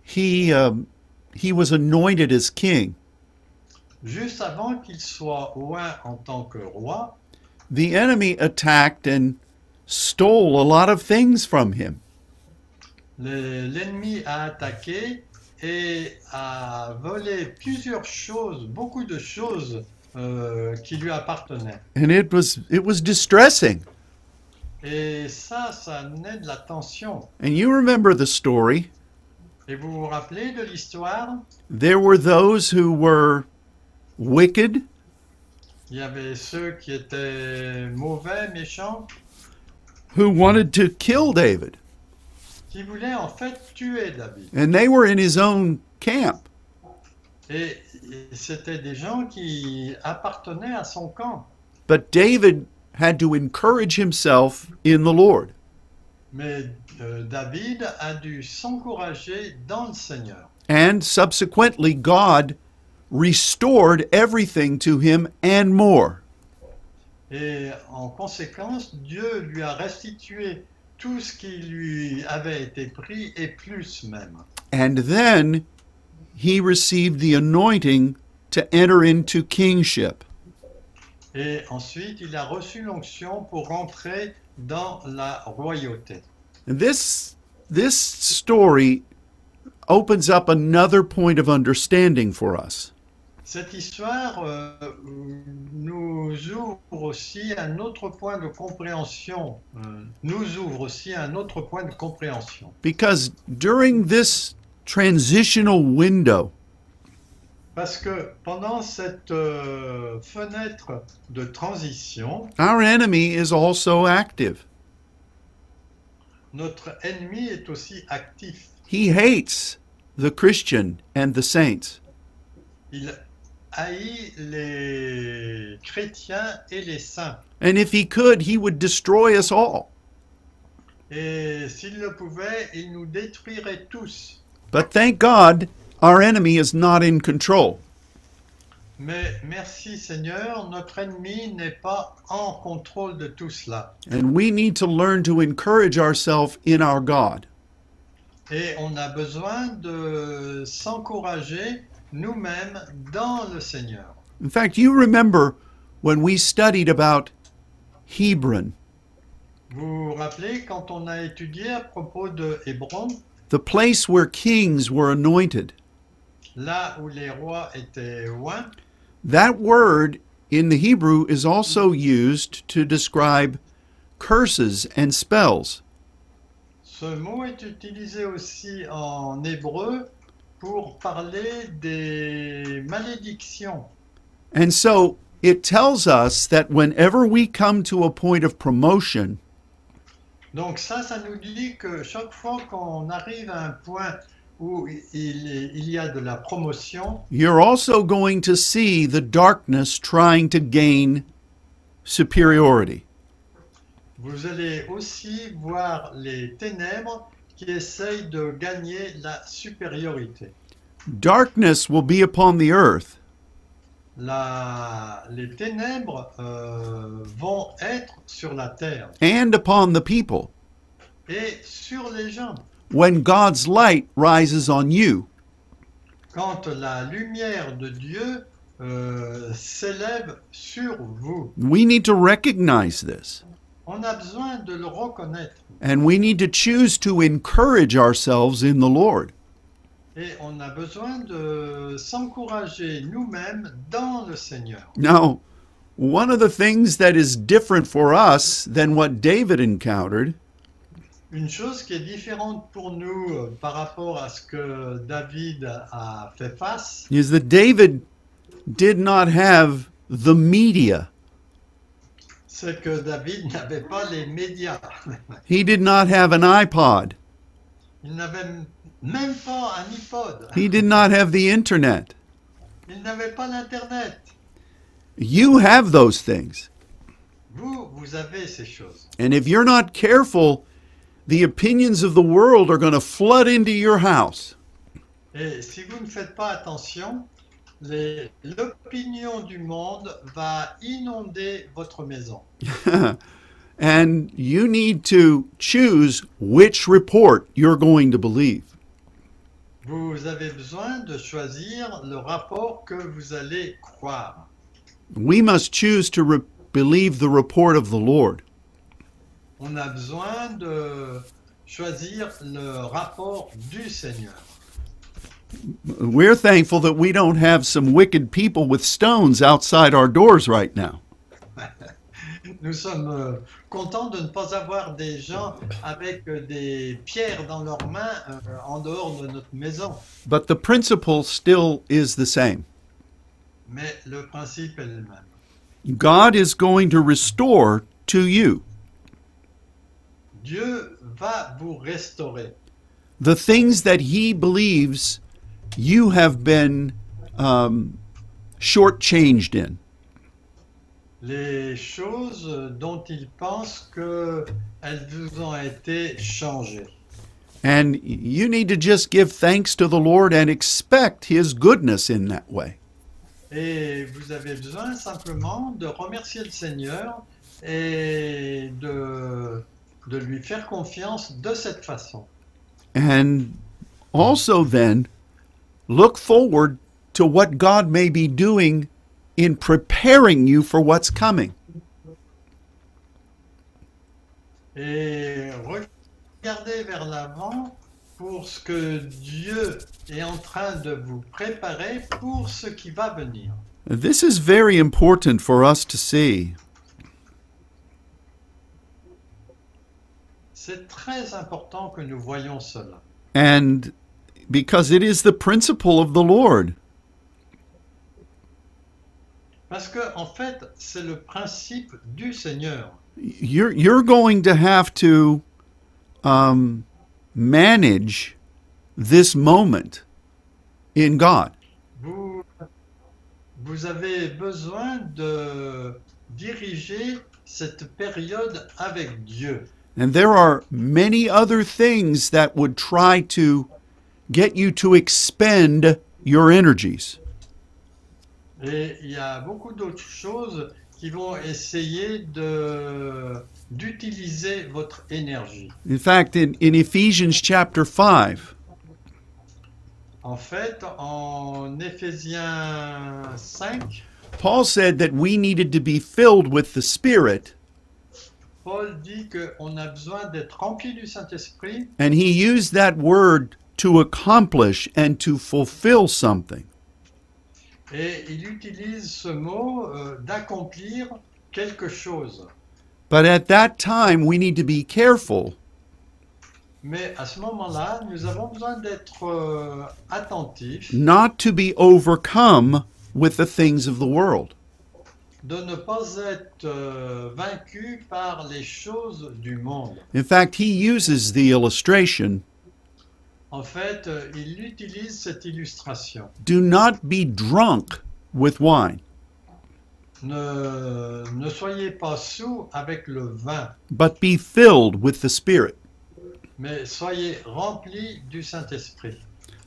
Speaker 1: he um, he was anointed as king
Speaker 2: Juste avant qu'il soit oint en tant que roi,
Speaker 1: the enemy attacked and stole a lot of things from him.
Speaker 2: le- a attaqué et a volé plusieurs choses, beaucoup de choses euh, qui lui appartenaient.
Speaker 1: And it was it was distressing.
Speaker 2: Et ça, ça amenait de la tension.
Speaker 1: And you remember the story.
Speaker 2: Et vous vous rappelez de l'histoire?
Speaker 1: There were those who were wicked
Speaker 2: Il y avait ceux qui étaient mauvais, méchants,
Speaker 1: who wanted to kill David.
Speaker 2: Qui voulaient en fait tuer David.
Speaker 1: And they were in his own camp.
Speaker 2: Et et c'était des gens qui appartenaient à son camp.
Speaker 1: But David had to encourage himself in the Lord.
Speaker 2: Mais euh, David a dû s'encourager dans le Seigneur.
Speaker 1: And subsequently God restored everything to him and more.
Speaker 2: Et en conséquence, Dieu lui a restitué tout ce qui lui avait été pris et plus même.
Speaker 1: And then he received the anointing to enter into kingship.
Speaker 2: Et ensuite, il a reçu l'onction pour rentrer dans la royauté.
Speaker 1: And this this story opens up another point of understanding for us.
Speaker 2: Cette histoire euh, nous ouvre aussi un autre point de compréhension, euh, nous ouvre aussi un autre point de compréhension.
Speaker 1: Because during this transitional window,
Speaker 2: Parce que pendant cette euh, fenêtre de transition,
Speaker 1: our enemy is also active.
Speaker 2: notre ennemi est aussi actif.
Speaker 1: He hates the Christian and the saints.
Speaker 2: Il haït les chrétiens et les saints.
Speaker 1: And if he could, he would destroy us all.
Speaker 2: Et s'il le pouvait, il nous détruirait tous.
Speaker 1: But thank God, our enemy is not in control.
Speaker 2: Mais merci Seigneur, notre ennemi n'est pas en contrôle de tout cela.
Speaker 1: And we need to learn to encourage ourselves in our God.
Speaker 2: Et on a besoin de s'encourager nous-mêmes dans le Seigneur.
Speaker 1: In fact, you remember when we studied about Hebron,
Speaker 2: Vous vous rappelez quand on a étudié à propos de Hébron,
Speaker 1: the place where kings were anointed.
Speaker 2: là où les rois étaient oints,
Speaker 1: That word in the Hebrew is also used to describe curses and spells.
Speaker 2: ce mot est utilisé aussi en hébreu pour parler des malédictions.
Speaker 1: And so it tells us that whenever we come to a point of promotion,
Speaker 2: Donc ça, ça nous dit que chaque fois qu'on arrive à un point où il, il y a de la promotion,
Speaker 1: you're also going to see the darkness trying to gain superiority.
Speaker 2: vous allez aussi voir les ténèbres qui essayent de gagner la supériorité.
Speaker 1: Darkness will be upon the earth,
Speaker 2: La- les ténèbres euh, vont être sur la terre
Speaker 1: and upon the people
Speaker 2: et sur les gens.
Speaker 1: when God's light rises on you.
Speaker 2: Quand la lumière de Dieu euh, s'élève sur vous,
Speaker 1: We need to recognize this,
Speaker 2: on a besoin de le reconnaître.
Speaker 1: and we need to choose to encourage ourselves in the Lord.
Speaker 2: Et on a besoin de s'encourager nous-mêmes dans le Seigneur.
Speaker 1: Now, one of the things that is different for us than what David encountered
Speaker 2: Une chose qui est différente pour nous euh, par rapport à ce que David a fait face,
Speaker 1: is that David did not have the media.
Speaker 2: C'est que David n'avait pas les médias.
Speaker 1: He did not have an iPod.
Speaker 2: Il n'avait même pas un iPod.
Speaker 1: He did not have the internet.
Speaker 2: Il n'avait pas l'Internet.
Speaker 1: You have those things.
Speaker 2: Vous, vous avez ces choses.
Speaker 1: And if you're not careful, the opinions of the world are going to flood into your house.
Speaker 2: Et si vous ne faites pas attention, l'opinion du monde va inonder votre maison.
Speaker 1: and you need to choose which report you're going to believe.
Speaker 2: Vous avez besoin de choisir le rapport que vous allez croire.
Speaker 1: We must choose to re- believe the report of the Lord.
Speaker 2: On a besoin de choisir le rapport du Seigneur.
Speaker 1: We're thankful that we don't have some wicked people with stones outside our doors right now.
Speaker 2: Nous sommes euh, contents de ne pas avoir des gens avec euh, des pierres dans leurs mains euh, en dehors de notre maison.
Speaker 1: But the principle still is the same.
Speaker 2: Mais le principe est le même.
Speaker 1: God is going to restore to you
Speaker 2: Dieu va vous restaurer.
Speaker 1: the things that He believes you have been um, shortchanged in.
Speaker 2: Les choses dont il pense qu'elles vous ont été changées.
Speaker 1: And you need to just give thanks to the Lord and expect His goodness in that way.
Speaker 2: Et vous avez besoin simplement de remercier le Seigneur et de, de lui faire confiance de cette façon.
Speaker 1: And also, then, look forward to what God may be doing in preparing you for what's coming.
Speaker 2: Et regardez vers l'avant pour ce que Dieu est en train de vous préparer pour ce qui va venir.
Speaker 1: This is very important for us to see.
Speaker 2: C'est très important que nous voyions cela.
Speaker 1: And because it is the principle of the Lord.
Speaker 2: Parce que, en fait, c'est le principe du Seigneur.
Speaker 1: You're, you're going to have to um, manage this moment in God.
Speaker 2: Vous, vous avez besoin de diriger cette période avec Dieu.
Speaker 1: And there are many other things that would try to get you to expend your energies.
Speaker 2: Et il y a beaucoup d'autres choses qui vont essayer de d'utiliser votre énergie.
Speaker 1: In fact, in, in Ephesians chapter 5,
Speaker 2: En fait, en Éphésiens 5,
Speaker 1: Paul said that we needed to be filled with the Spirit,
Speaker 2: Paul dit qu'on a besoin d'être rempli du Saint-Esprit
Speaker 1: and he used that word to accomplish and to fulfill something.
Speaker 2: et il utilise ce mot euh, d'accomplir quelque chose.
Speaker 1: But at that time, we need to be careful
Speaker 2: Mais à ce moment-là, nous avons besoin d'être euh, attentifs,
Speaker 1: not to be overcome with the things of the world.
Speaker 2: de ne pas être euh, vaincus par les choses du monde.
Speaker 1: In fact, he uses the illustration
Speaker 2: En fait, euh, il utilise cette illustration.
Speaker 1: do not be drunk with wine,
Speaker 2: Ne, ne soyez pas sous avec le vin,
Speaker 1: but be filled with the Spirit.
Speaker 2: mais soyez remplis du Saint-Esprit.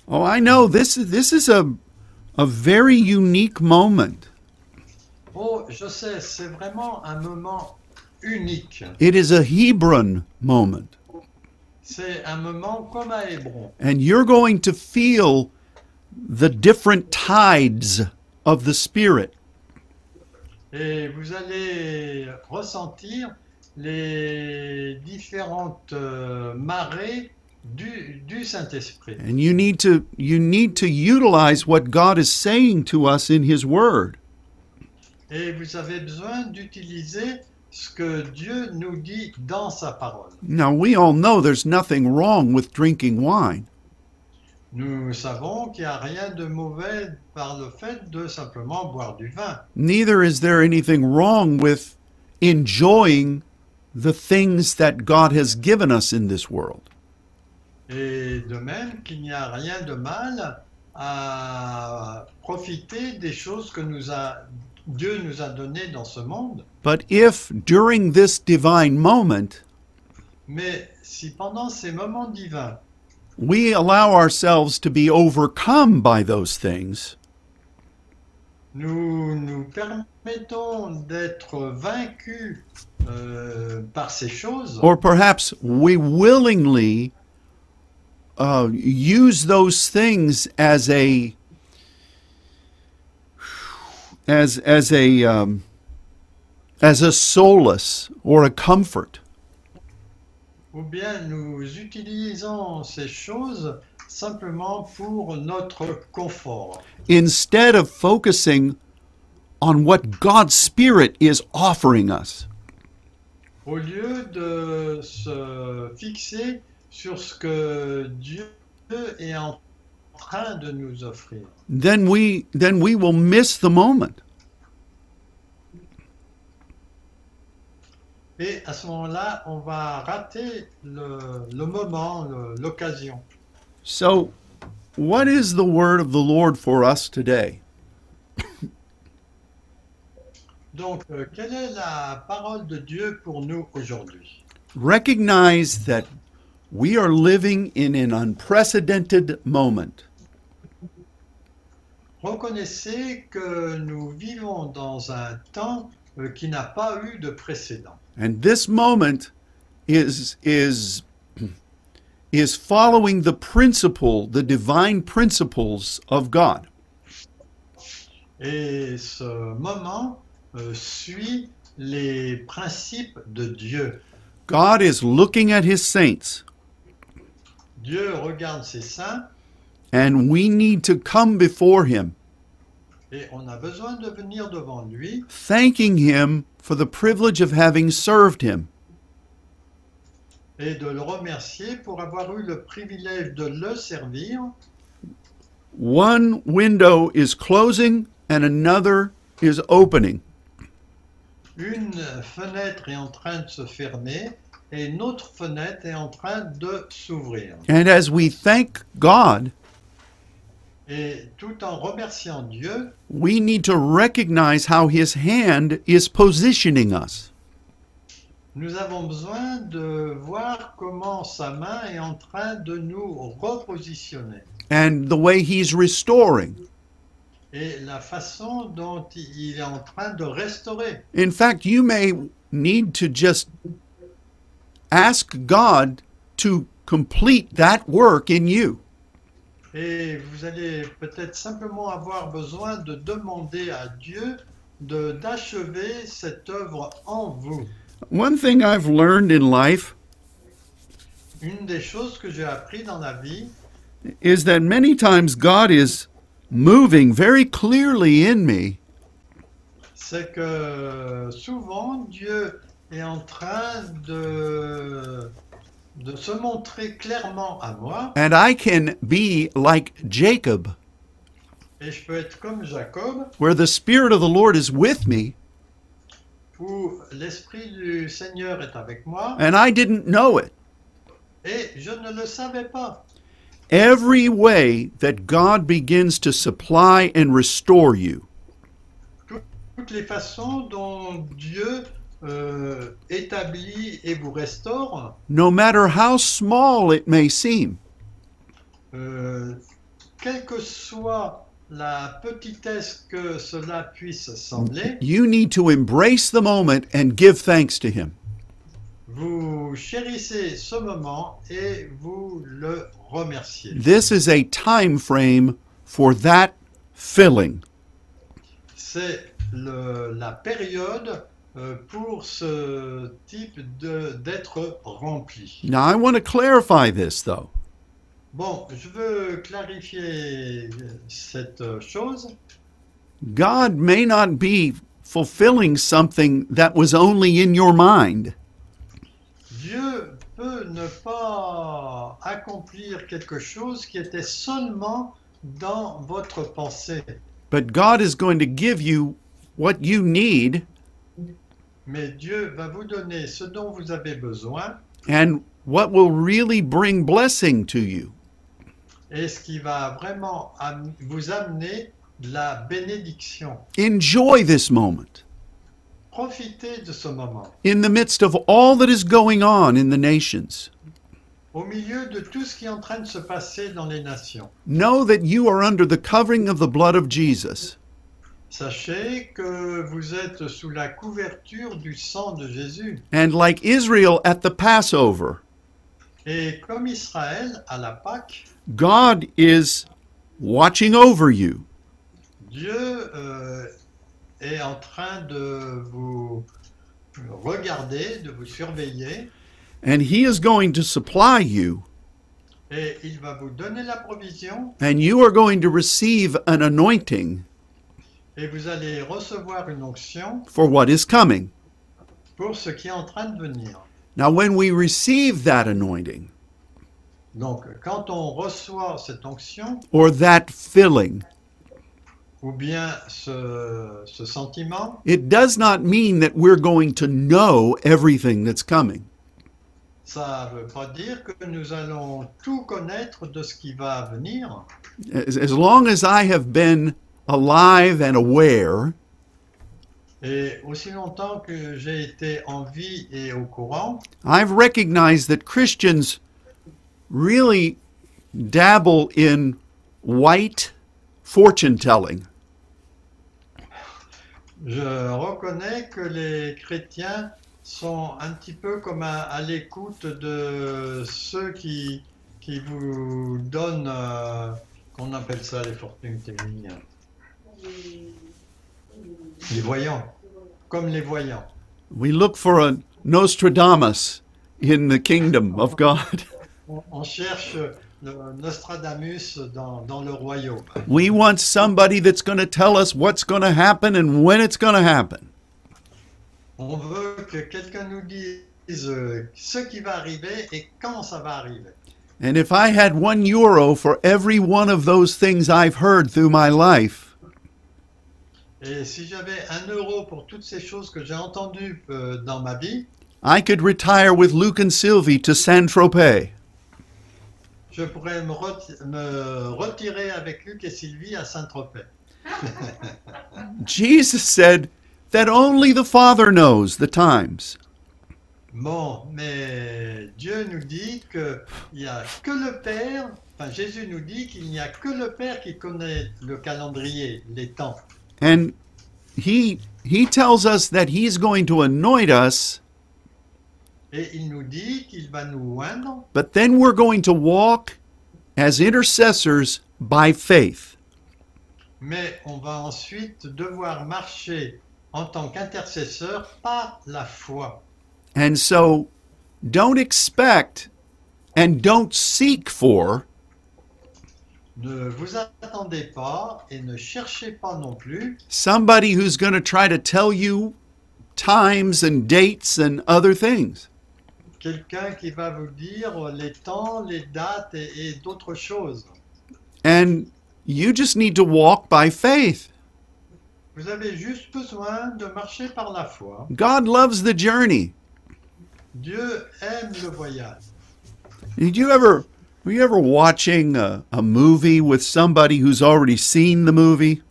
Speaker 1: Oh, I know this is this is a a very unique moment.
Speaker 2: Oh, je sais, c'est vraiment un moment unique.
Speaker 1: It is a Hebron moment,
Speaker 2: C'est un moment comme à Hébron.
Speaker 1: and you're going to feel the different tides of the Spirit.
Speaker 2: Et vous allez ressentir les différentes euh, marées du, du Saint-Esprit.
Speaker 1: And you need to you need to utilize what God is saying to us in his word.
Speaker 2: Et vous avez besoin d'utiliser ce que Dieu nous dit dans sa parole.
Speaker 1: Now we all know there's nothing wrong with drinking wine,
Speaker 2: Nous savons qu'il n'y a rien de mauvais par le fait de simplement boire du vin.
Speaker 1: neither is there anything wrong with enjoying the things that God has given us in this world.
Speaker 2: Et de même qu'il n'y a rien de mal à profiter des choses que nous a, Dieu nous a données dans ce monde.
Speaker 1: But if during this divine moment
Speaker 2: Mais si pendant ces moments divins,
Speaker 1: we allow ourselves to be overcome by those things,
Speaker 2: nous nous permettons d'être vaincus euh, par ces choses,
Speaker 1: or perhaps we willingly uh, use those things as a as as a um, as a solace or a comfort
Speaker 2: ou bien nous utilisons ces choses simplement pour notre confort,
Speaker 1: instead of focusing on what God's Spirit is offering us.
Speaker 2: au lieu de se fixer sur ce que Dieu est en train de nous offrir.
Speaker 1: Then we then we will miss the moment.
Speaker 2: Et à ce moment-là, on va rater le, le moment, l'occasion.
Speaker 1: So, what is the word of the Lord for us today?
Speaker 2: Donc, euh, quelle est la parole de Dieu pour nous aujourd'hui?
Speaker 1: Recognize that we are living in an unprecedented moment.
Speaker 2: Reconnaissez que nous vivons dans un temps qui n'a pas eu de précédent.
Speaker 1: And this moment is is is following the principle, the divine principles of God.
Speaker 2: Et ce moment euh, suit les principes de Dieu.
Speaker 1: God is looking at his saints,
Speaker 2: Dieu regarde ses saints
Speaker 1: and we need to come before him,
Speaker 2: et on a besoin de venir devant lui
Speaker 1: thanking him for the privilege of having served him.
Speaker 2: et de le remercier pour avoir eu le privilège de le servir.
Speaker 1: One window is closing and another is opening.
Speaker 2: Une fenêtre est en train de se fermer et notre fenêtre est en train de s'ouvrir.
Speaker 1: And as we thank God,
Speaker 2: Et tout en remerciant Dieu,
Speaker 1: we need to recognize how His hand is positioning us.
Speaker 2: nous avons besoin de voir comment sa main est en train de nous repositionner.
Speaker 1: and the way he's restoring.
Speaker 2: Et la façon dont il est en train de restaurer.
Speaker 1: In fact, you may need to just ask God to complete that work in you.
Speaker 2: Et vous allez peut-être simplement avoir besoin de demander à Dieu de d'achever cette œuvre en vous.
Speaker 1: One thing I've learned in life
Speaker 2: Une des choses que j'ai appris dans la vie,
Speaker 1: is that many times God is moving very clearly in me,
Speaker 2: c'est que souvent Dieu est en train de, de se montrer clairement à moi
Speaker 1: and I can be like Jacob,
Speaker 2: et je peux être comme Jacob
Speaker 1: where the Spirit of the Lord is with me,
Speaker 2: où l'Esprit du Seigneur est avec moi
Speaker 1: and I didn't know it.
Speaker 2: et je ne le savais pas.
Speaker 1: Every way that God begins to supply and restore you,
Speaker 2: Toutes les façons dont Dieu euh, établit et vous restaure,
Speaker 1: no matter how small it may seem,
Speaker 2: euh, quelle que soit la petitesse que cela puisse sembler,
Speaker 1: you need to embrace the moment and give thanks to Him.
Speaker 2: vous chérissez ce moment et vous le remerciez.
Speaker 1: This is a time frame for that filling.
Speaker 2: C'est la période pour ce type d'être rempli.
Speaker 1: Now, I want to clarify this though.
Speaker 2: Bon, je veux clarifier cette chose.
Speaker 1: God may not be fulfilling something that was only in your mind.
Speaker 2: Dieu peut ne pas accomplir quelque chose qui était seulement dans votre pensée.
Speaker 1: But God is going to give you what you need
Speaker 2: Mais Dieu va vous donner ce dont vous avez besoin
Speaker 1: and what will really bring blessing to you?
Speaker 2: et ce qui va vraiment am- vous amener de la bénédiction.
Speaker 1: Enjoy this moment
Speaker 2: Profitez de ce moment.
Speaker 1: in the midst of all that is going on in the nations.
Speaker 2: Au milieu de tout ce qui est en train de se passer dans les nations,
Speaker 1: Know that you are under the covering of the blood of Jesus.
Speaker 2: Sachez que vous êtes sous la couverture du sang de Jésus.
Speaker 1: And like Israel at the Passover,
Speaker 2: Et comme Israël à la Pâque,
Speaker 1: God is watching over you.
Speaker 2: Dieu euh, est en train de vous regarder, de vous surveiller,
Speaker 1: And He is going to supply you,
Speaker 2: et il va vous donner la provision,
Speaker 1: and you are going to receive an anointing
Speaker 2: et vous allez recevoir une onction
Speaker 1: for what is coming.
Speaker 2: pour ce qui est en train de venir.
Speaker 1: Now, when we receive that anointing
Speaker 2: Donc, quand on reçoit cette onction,
Speaker 1: or that filling,
Speaker 2: ou bien ce, ce sentiment,
Speaker 1: it does not mean that we're going to know everything that's coming.
Speaker 2: ça ne veut pas dire que nous allons tout connaître de ce qui va venir.
Speaker 1: As, as long as I have been alive and aware,
Speaker 2: Et aussi longtemps que j'ai été en vie et au courant,
Speaker 1: I've recognized that Christians really dabble in white fortune telling.
Speaker 2: je reconnais que les chrétiens sont un petit peu comme à, à l'écoute de ceux qui, qui vous donnent, euh, qu'on appelle ça les fortune telling, les voyants, comme les voyants.
Speaker 1: We look for a Nostradamus in the kingdom of God.
Speaker 2: On, cherche le Nostradamus dans, dans le royaume.
Speaker 1: We want somebody that's going to tell us what's going to happen and when it's going to happen.
Speaker 2: On veut que quelqu'un nous dise euh, ce qui va arriver et quand ça va arriver.
Speaker 1: And if I had one euro for every one of those things I've heard through my life,
Speaker 2: Et si j'avais un euro pour toutes ces choses que j'ai entendues euh, dans ma vie,
Speaker 1: I could retire with Luke and Sylvie to San Tropez.
Speaker 2: Je pourrais me, reti- me retirer avec Luc et Sylvie à Saint-Tropez.
Speaker 1: Jesus said that only the Father knows the times.
Speaker 2: Bon, mais Dieu nous dit qu'il n'y a que le Père, enfin Jésus nous dit qu'il n'y a que le Père qui connaît le calendrier, les temps.
Speaker 1: And he he tells us that he's going to anoint us,
Speaker 2: Et il nous dit qu'il va nous
Speaker 1: but then we're going to walk as intercessors by faith.
Speaker 2: mais on va ensuite devoir marcher en tant qu'intercesseur par la foi.
Speaker 1: And so don't expect and don't seek for
Speaker 2: Ne vous attendez pas et ne cherchez pas non plus
Speaker 1: somebody who's going to try to tell you times and dates and other things.
Speaker 2: quelqu'un qui va vous dire les temps, les dates et, et d'autres choses.
Speaker 1: And you just need to walk by faith.
Speaker 2: Vous avez juste besoin de marcher par la foi.
Speaker 1: God loves the journey.
Speaker 2: Dieu aime le voyage.
Speaker 1: Did you ever were you ever watching a, a movie with somebody who's already seen the movie?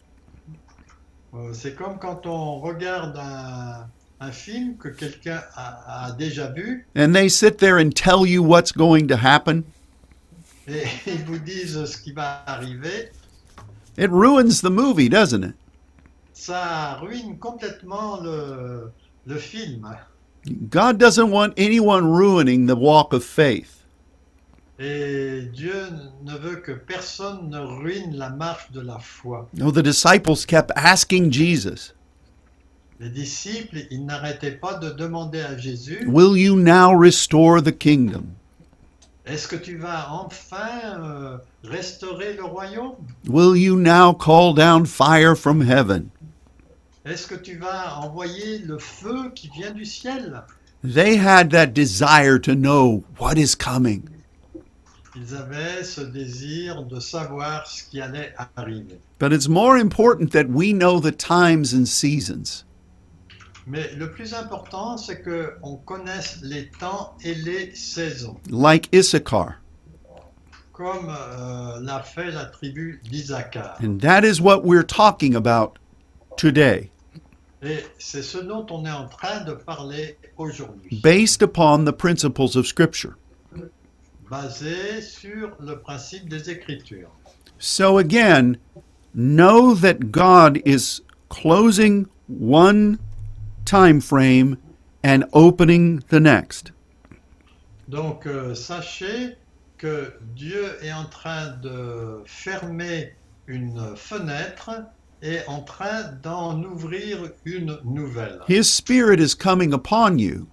Speaker 2: Euh, C'est comme quand on regarde un, un film que quelqu'un a, a déjà vu
Speaker 1: And they sit there and tell you what's going to happen?
Speaker 2: et ils vous disent ce qui va arriver.
Speaker 1: It ruins the movie, doesn't it?
Speaker 2: Ça ruine complètement le, le film.
Speaker 1: God doesn't want anyone ruining the walk of faith.
Speaker 2: Et Dieu ne veut que personne ne ruine la marche de la foi.
Speaker 1: No, the disciples kept asking Jesus,
Speaker 2: Les disciples, ils n'arrêtaient pas de demander à Jésus,
Speaker 1: Will you now restore the kingdom?
Speaker 2: est-ce que tu vas enfin euh, restaurer le royaume?
Speaker 1: Will you now call down fire from heaven?
Speaker 2: Est-ce que tu vas envoyer le feu qui vient du ciel?
Speaker 1: They had that desire to know what is coming.
Speaker 2: Ils avaient ce désir de savoir ce qui allait arriver.
Speaker 1: But it's more important that we know the times and seasons.
Speaker 2: Mais le plus important, c'est que on connaisse les temps et les saisons,
Speaker 1: like Issachar.
Speaker 2: comme euh, l'a fait la tribu d'Isaacar.
Speaker 1: And that is what we're talking about today,
Speaker 2: Et c'est ce dont on est en train de parler aujourd'hui,
Speaker 1: based upon the principles of Scripture.
Speaker 2: Basé sur le principe des Écritures.
Speaker 1: So again, know that God is closing one time frame and opening the next.
Speaker 2: Donc euh, sachez que Dieu est en train de fermer une fenêtre et en train d'en ouvrir une nouvelle.
Speaker 1: His Spirit is coming upon you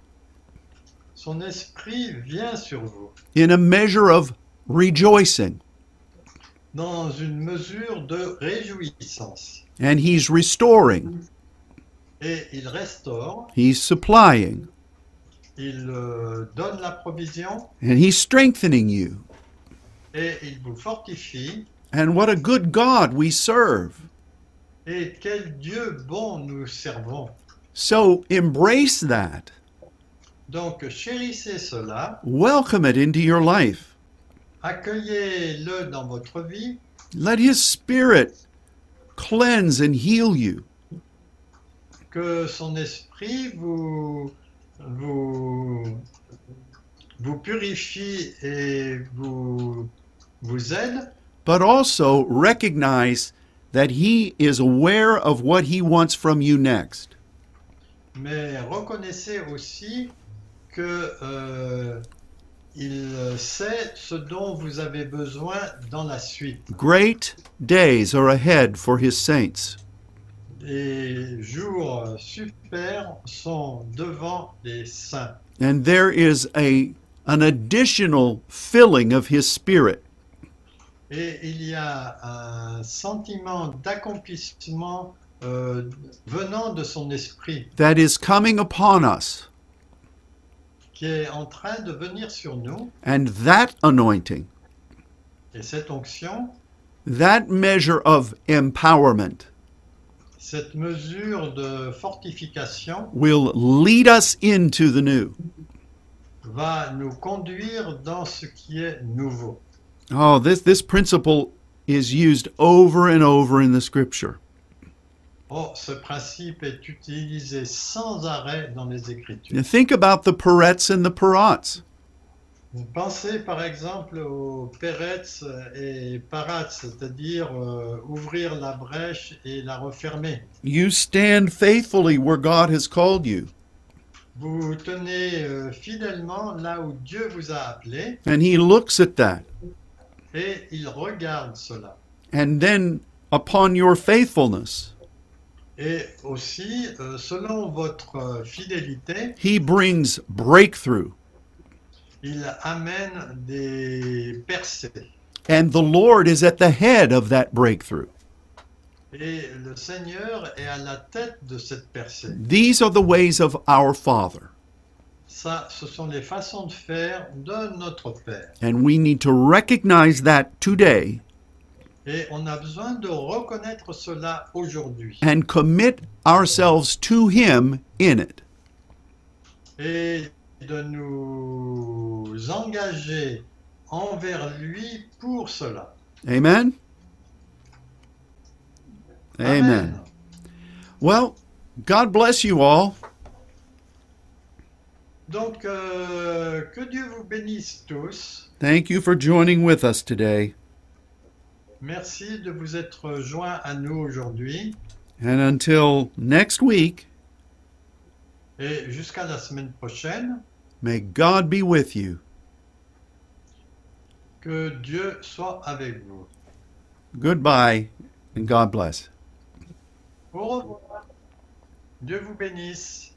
Speaker 2: Son esprit vient sur vous
Speaker 1: in a measure of rejoicing,
Speaker 2: dans une mesure de réjouissance
Speaker 1: and He's restoring,
Speaker 2: et il restaure,
Speaker 1: He's supplying,
Speaker 2: il euh, donne la provision
Speaker 1: and He's strengthening you.
Speaker 2: et il vous fortifie.
Speaker 1: And what a good God we serve.
Speaker 2: Et quel Dieu bon nous servons.
Speaker 1: So embrace that.
Speaker 2: Donc chérissez cela,
Speaker 1: Welcome it into your life.
Speaker 2: accueillez-le dans votre vie
Speaker 1: Let His Spirit cleanse and heal you.
Speaker 2: que son esprit vous, vous, vous purifie et vous, vous aide,
Speaker 1: But also recognize that He is aware of what He wants from you next.
Speaker 2: mais reconnaissez aussi que euh, il sait ce dont vous avez besoin dans la suite.
Speaker 1: Great days are ahead for His saints.
Speaker 2: Les jours super sont devant les saints.
Speaker 1: And there is a, an additional filling of His Spirit.
Speaker 2: Et il y a un sentiment d'accomplissement euh, venant de son esprit
Speaker 1: that is coming upon us.
Speaker 2: Qui est en train de venir sur nous.
Speaker 1: And that anointing,
Speaker 2: Et cette onction,
Speaker 1: that measure of empowerment,
Speaker 2: cette mesure de fortification
Speaker 1: will lead us into the new.
Speaker 2: va nous conduire dans ce qui est nouveau.
Speaker 1: Oh, this, this principle is used over and over in the scripture.
Speaker 2: Oh, ce principe est utilisé sans arrêt dans les Écritures.
Speaker 1: Now think about the Peretz and the Parats.
Speaker 2: Vous pensez par exemple aux Peretz et Parats, c'est-à-dire euh, ouvrir la brèche et la refermer.
Speaker 1: You stand faithfully where God has called you,
Speaker 2: Vous tenez euh, fidèlement là où Dieu vous a appelé
Speaker 1: and He looks at that.
Speaker 2: et il regarde cela.
Speaker 1: And then, upon your faithfulness,
Speaker 2: Et aussi, euh, selon votre euh, fidélité,
Speaker 1: He brings breakthrough.
Speaker 2: il amène des percées.
Speaker 1: And the Lord is at the head of that breakthrough.
Speaker 2: Et le Seigneur est à la tête de cette percée.
Speaker 1: These are the ways of our Father.
Speaker 2: Ça, ce sont les façons de faire de notre Père.
Speaker 1: And we need to recognize that today
Speaker 2: Et on a besoin de reconnaître cela aujourd'hui.
Speaker 1: and commit ourselves to Him in it.
Speaker 2: Et de nous engager envers lui pour cela.
Speaker 1: Amen? Amen. Well, God bless you all.
Speaker 2: Donc, euh, que Dieu vous bénisse tous.
Speaker 1: Thank you for joining with us today.
Speaker 2: Merci de vous être joints à nous aujourd'hui.
Speaker 1: And until next week,
Speaker 2: Et jusqu'à la semaine prochaine,
Speaker 1: may God be with you.
Speaker 2: que Dieu soit avec vous.
Speaker 1: Goodbye and God bless.
Speaker 2: Au revoir. Dieu vous bénisse.